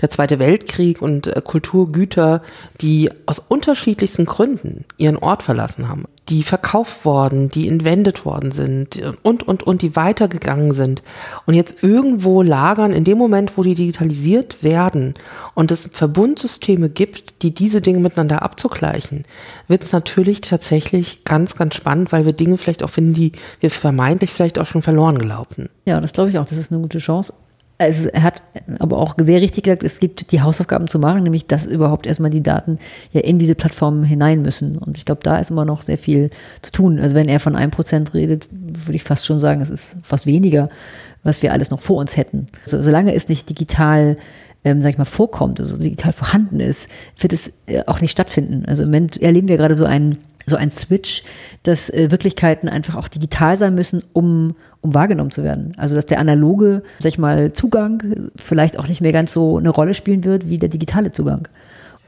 der Zweite Weltkrieg und äh, Kulturgüter, die aus unterschiedlichsten Gründen ihren Ort verlassen haben die verkauft worden, die entwendet worden sind und, und, und, die weitergegangen sind und jetzt irgendwo lagern, in dem Moment, wo die digitalisiert werden und es Verbundsysteme gibt, die diese Dinge miteinander abzugleichen, wird es natürlich tatsächlich ganz, ganz spannend, weil wir Dinge vielleicht auch finden, die wir vermeintlich vielleicht auch schon verloren glaubten. Ja, das glaube ich auch. Das ist eine gute Chance. Also er hat aber auch sehr richtig gesagt, es gibt die Hausaufgaben zu machen, nämlich dass überhaupt erstmal die Daten ja in diese Plattformen hinein müssen. Und ich glaube, da ist immer noch sehr viel zu tun. Also wenn er von einem Prozent redet, würde ich fast schon sagen, es ist fast weniger, was wir alles noch vor uns hätten. Also, solange es nicht digital ähm, sag ich mal, vorkommt, also digital vorhanden ist, wird es äh, auch nicht stattfinden. Also im Moment erleben wir gerade so einen so ein Switch, dass äh, Wirklichkeiten einfach auch digital sein müssen, um, um wahrgenommen zu werden. Also dass der analoge, sag ich mal, Zugang vielleicht auch nicht mehr ganz so eine Rolle spielen wird wie der digitale Zugang.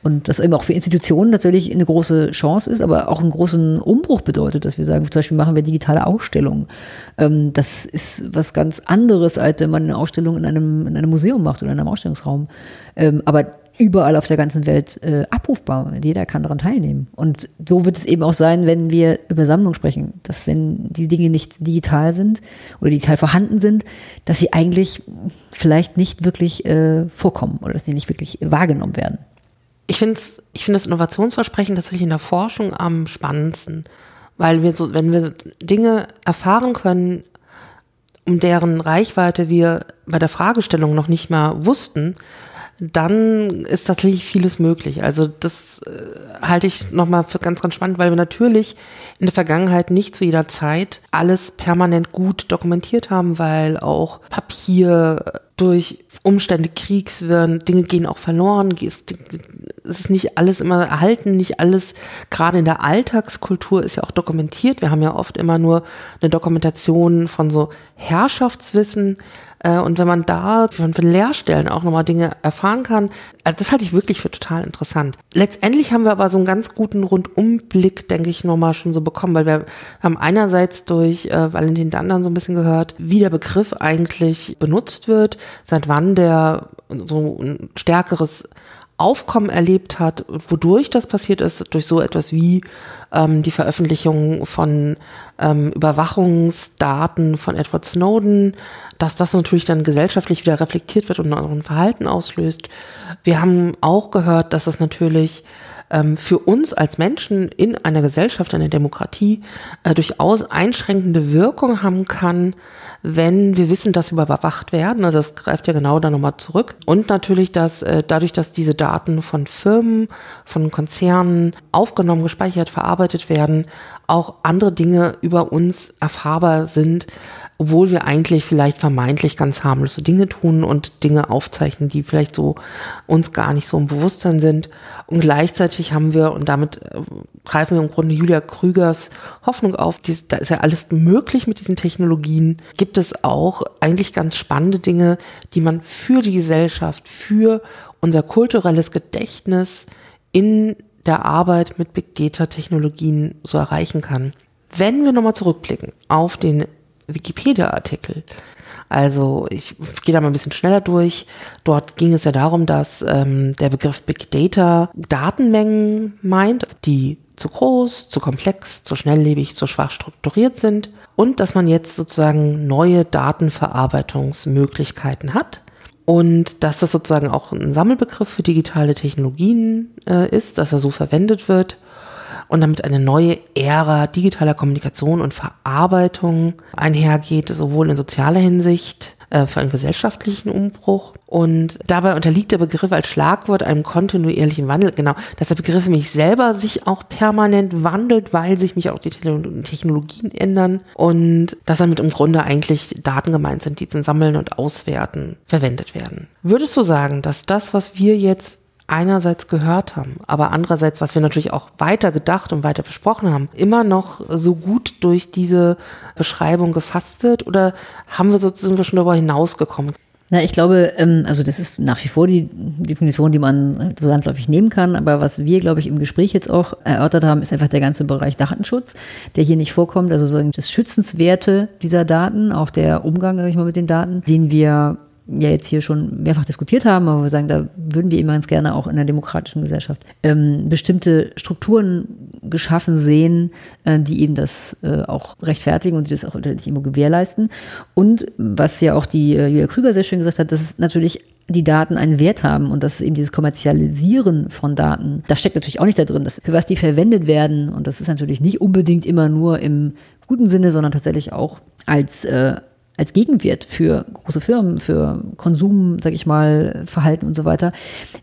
Und das eben auch für Institutionen natürlich eine große Chance ist, aber auch einen großen Umbruch bedeutet, dass wir sagen, zum Beispiel machen wir digitale Ausstellungen. Ähm, das ist was ganz anderes, als wenn man eine Ausstellung in einem, in einem Museum macht oder in einem Ausstellungsraum. Ähm, aber überall auf der ganzen Welt äh, abrufbar. Jeder kann daran teilnehmen. Und so wird es eben auch sein, wenn wir über Sammlung sprechen, dass wenn die Dinge nicht digital sind oder digital vorhanden sind, dass sie eigentlich vielleicht nicht wirklich äh, vorkommen oder dass sie nicht wirklich wahrgenommen werden. Ich finde ich find das Innovationsversprechen tatsächlich in der Forschung am spannendsten, weil wir so, wenn wir Dinge erfahren können, um deren Reichweite wir bei der Fragestellung noch nicht mal wussten, dann ist tatsächlich vieles möglich. Also das äh, halte ich nochmal für ganz, ganz spannend, weil wir natürlich in der Vergangenheit nicht zu jeder Zeit alles permanent gut dokumentiert haben, weil auch Papier durch Umstände Kriegswirren, Dinge gehen auch verloren, es ist nicht alles immer erhalten, nicht alles, gerade in der Alltagskultur ist ja auch dokumentiert. Wir haben ja oft immer nur eine Dokumentation von so Herrschaftswissen, äh, und wenn man da von, Lehrstellen auch nochmal Dinge erfahren kann, also das halte ich wirklich für total interessant. Letztendlich haben wir aber so einen ganz guten Rundumblick, denke ich, nochmal schon so bekommen, weil wir haben einerseits durch äh, Valentin Dandern so ein bisschen gehört, wie der Begriff eigentlich benutzt wird, seit wann der so ein stärkeres Aufkommen erlebt hat, wodurch das passiert ist, durch so etwas wie ähm, die Veröffentlichung von ähm, Überwachungsdaten von Edward Snowden, dass das natürlich dann gesellschaftlich wieder reflektiert wird und ein Verhalten auslöst. Wir haben auch gehört, dass es natürlich ähm, für uns als Menschen in einer Gesellschaft, einer Demokratie äh, durchaus einschränkende Wirkung haben kann, wenn wir wissen, dass wir überwacht werden. Also das greift ja genau da nochmal zurück. Und natürlich, dass äh, dadurch, dass diese Daten von Firmen, von Konzernen aufgenommen, gespeichert, verarbeitet werden, auch andere Dinge über uns erfahrbar sind, obwohl wir eigentlich vielleicht vermeintlich ganz harmlose Dinge tun und Dinge aufzeichnen, die vielleicht so uns gar nicht so im Bewusstsein sind. Und gleichzeitig haben wir, und damit äh, greifen wir im Grunde Julia Krügers Hoffnung auf, dies, da ist ja alles möglich mit diesen Technologien, gibt es auch eigentlich ganz spannende Dinge, die man für die Gesellschaft, für unser kulturelles Gedächtnis in der Arbeit mit Big Data Technologien so erreichen kann. Wenn wir nochmal zurückblicken auf den Wikipedia-Artikel. Also ich gehe da mal ein bisschen schneller durch. Dort ging es ja darum, dass ähm, der Begriff Big Data Datenmengen meint, die zu groß, zu komplex, zu schnelllebig, zu schwach strukturiert sind und dass man jetzt sozusagen neue Datenverarbeitungsmöglichkeiten hat und dass das sozusagen auch ein Sammelbegriff für digitale Technologien äh, ist, dass er so verwendet wird und damit eine neue Ära digitaler Kommunikation und Verarbeitung einhergeht, sowohl in sozialer Hinsicht äh, für einen gesellschaftlichen Umbruch. Und dabei unterliegt der Begriff als Schlagwort einem kontinuierlichen Wandel. Genau, dass der Begriff mich selber sich auch permanent wandelt, weil sich mich auch die Technologien ändern und dass damit im Grunde eigentlich Daten gemeint sind, die zum Sammeln und Auswerten verwendet werden. Würdest du sagen, dass das, was wir jetzt einerseits gehört haben, aber andererseits, was wir natürlich auch weiter gedacht und weiter besprochen haben, immer noch so gut durch diese Beschreibung gefasst wird oder haben wir sozusagen schon darüber hinausgekommen? Na, ich glaube, ähm, also das ist nach wie vor die Definition, die man so landläufig nehmen kann. Aber was wir, glaube ich, im Gespräch jetzt auch erörtert haben, ist einfach der ganze Bereich Datenschutz, der hier nicht vorkommt. Also sozusagen das Schützenswerte dieser Daten, auch der Umgang, sag ich mal, mit den Daten, den wir ja jetzt hier schon mehrfach diskutiert haben, aber wir sagen, da würden wir immer ganz gerne auch in einer demokratischen Gesellschaft ähm, bestimmte Strukturen geschaffen sehen, äh, die eben das äh, auch rechtfertigen und die das auch nicht immer gewährleisten. Und was ja auch die äh, Julia Krüger sehr schön gesagt hat, dass natürlich die Daten einen Wert haben und dass eben dieses Kommerzialisieren von Daten, das steckt natürlich auch nicht da drin, dass, für was die verwendet werden. Und das ist natürlich nicht unbedingt immer nur im guten Sinne, sondern tatsächlich auch als äh, als Gegenwert für große Firmen, für Konsum, sag ich mal, Verhalten und so weiter.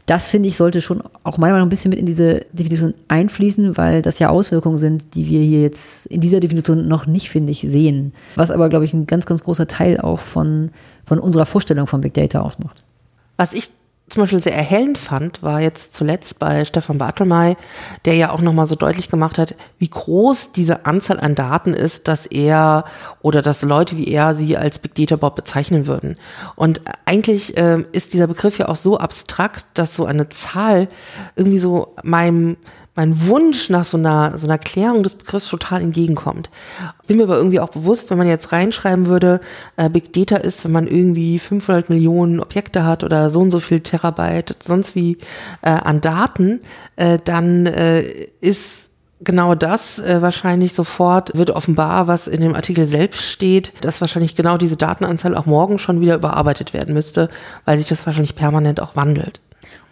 Das finde ich sollte schon auch meiner Meinung nach ein bisschen mit in diese Definition einfließen, weil das ja Auswirkungen sind, die wir hier jetzt in dieser Definition noch nicht, finde ich, sehen. Was aber, glaube ich, ein ganz, ganz großer Teil auch von, von unserer Vorstellung von Big Data ausmacht. Was ich zum Beispiel sehr erhellend fand, war jetzt zuletzt bei Stefan Bartelmey, der ja auch nochmal so deutlich gemacht hat, wie groß diese Anzahl an Daten ist, dass er oder dass Leute wie er sie als Big Data Bob bezeichnen würden. Und eigentlich äh, ist dieser Begriff ja auch so abstrakt, dass so eine Zahl irgendwie so meinem mein Wunsch nach so einer, so einer Klärung des Begriffs total entgegenkommt. Bin mir aber irgendwie auch bewusst, wenn man jetzt reinschreiben würde, äh, Big Data ist, wenn man irgendwie 500 Millionen Objekte hat oder so und so viel Terabyte, sonst wie äh, an Daten, äh, dann äh, ist genau das äh, wahrscheinlich sofort wird offenbar, was in dem Artikel selbst steht, dass wahrscheinlich genau diese Datenanzahl auch morgen schon wieder überarbeitet werden müsste, weil sich das wahrscheinlich permanent auch wandelt.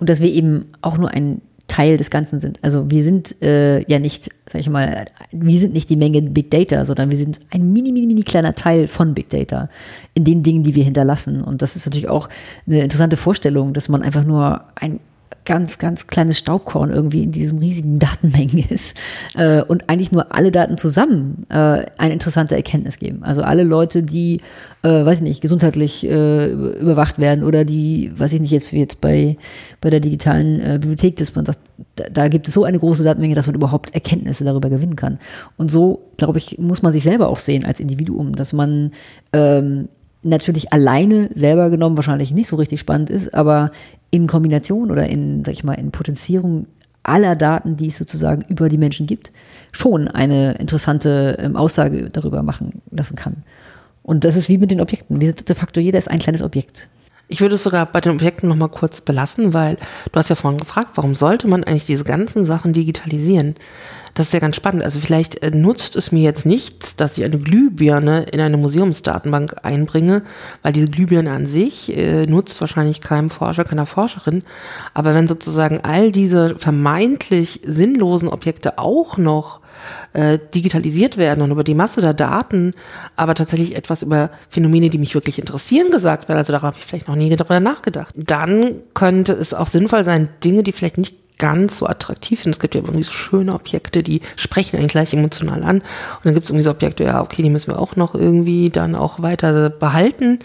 Und dass wir eben auch nur ein Teil des Ganzen sind. Also wir sind äh, ja nicht, sag ich mal, wir sind nicht die Menge Big Data, sondern wir sind ein mini, mini, mini kleiner Teil von Big Data in den Dingen, die wir hinterlassen. Und das ist natürlich auch eine interessante Vorstellung, dass man einfach nur ein ganz, ganz kleines Staubkorn irgendwie in diesem riesigen Datenmengen ist äh, und eigentlich nur alle Daten zusammen äh, eine interessante Erkenntnis geben. Also alle Leute, die, äh, weiß ich nicht, gesundheitlich äh, überwacht werden oder die, weiß ich nicht, jetzt wie jetzt bei, bei der digitalen äh, Bibliothek, dass man sagt, da, da gibt es so eine große Datenmenge, dass man überhaupt Erkenntnisse darüber gewinnen kann. Und so, glaube ich, muss man sich selber auch sehen als Individuum, dass man ähm, natürlich alleine selber genommen wahrscheinlich nicht so richtig spannend ist, aber in Kombination oder in, sag ich mal, in Potenzierung aller Daten, die es sozusagen über die Menschen gibt, schon eine interessante ähm, Aussage darüber machen lassen kann. Und das ist wie mit den Objekten. Wir sind de facto, jeder ist ein kleines Objekt. Ich würde es sogar bei den Objekten nochmal kurz belassen, weil du hast ja vorhin gefragt, warum sollte man eigentlich diese ganzen Sachen digitalisieren? Das ist ja ganz spannend. Also vielleicht äh, nutzt es mir jetzt nichts, dass ich eine Glühbirne in eine Museumsdatenbank einbringe, weil diese Glühbirne an sich äh, nutzt wahrscheinlich keinem Forscher, keiner Forscherin. Aber wenn sozusagen all diese vermeintlich sinnlosen Objekte auch noch äh, digitalisiert werden und über die Masse der Daten, aber tatsächlich etwas über Phänomene, die mich wirklich interessieren, gesagt werden. Also darauf habe ich vielleicht noch nie darüber nachgedacht. Dann könnte es auch sinnvoll sein, Dinge, die vielleicht nicht ganz so attraktiv sind. Es gibt ja irgendwie so schöne Objekte, die sprechen einen gleich emotional an. Und dann gibt es irgendwie so Objekte, ja, okay, die müssen wir auch noch irgendwie dann auch weiter behalten.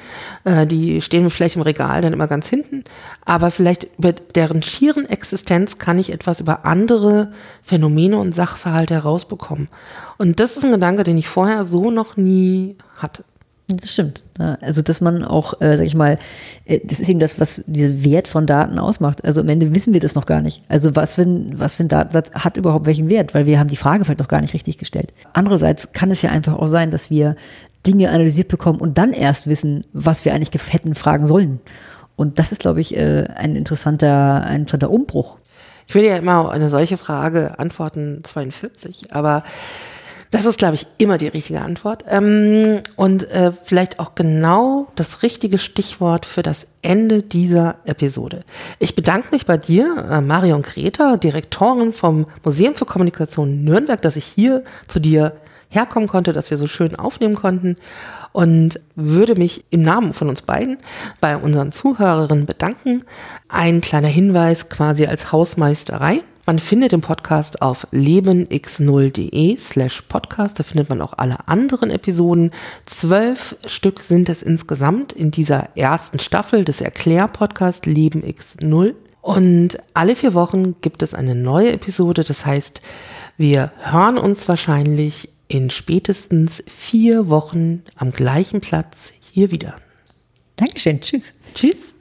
Äh, die stehen vielleicht im Regal dann immer ganz hinten. Aber vielleicht über deren schieren Existenz kann ich etwas über andere Phänomene und Sachverhalte herausbekommen. Und das ist ein Gedanke, den ich vorher so noch nie hatte. Das stimmt. Also, dass man auch, äh, sag ich mal, äh, das ist eben das, was diesen Wert von Daten ausmacht. Also am Ende wissen wir das noch gar nicht. Also was für ein, was für ein Datensatz hat überhaupt welchen Wert? Weil wir haben die Frage vielleicht noch gar nicht richtig gestellt. Andererseits kann es ja einfach auch sein, dass wir Dinge analysiert bekommen und dann erst wissen, was wir eigentlich hätten fragen sollen. Und das ist, glaube ich, äh, ein interessanter, ein interessanter Umbruch. Ich will ja immer eine solche Frage antworten 42, aber das ist, glaube ich, immer die richtige Antwort. Ähm, und äh, vielleicht auch genau das richtige Stichwort für das Ende dieser Episode. Ich bedanke mich bei dir, äh, Marion Greta, Direktorin vom Museum für Kommunikation Nürnberg, dass ich hier zu dir herkommen konnte, dass wir so schön aufnehmen konnten und würde mich im Namen von uns beiden bei unseren Zuhörerinnen bedanken. Ein kleiner Hinweis quasi als Hausmeisterei. Man findet den Podcast auf lebenx0.de slash podcast. Da findet man auch alle anderen Episoden. Zwölf Stück sind es insgesamt in dieser ersten Staffel des Erklär-Podcast Leben X0. Und alle vier Wochen gibt es eine neue Episode. Das heißt, wir hören uns wahrscheinlich in spätestens vier Wochen am gleichen Platz hier wieder. Dankeschön. Tschüss. Tschüss.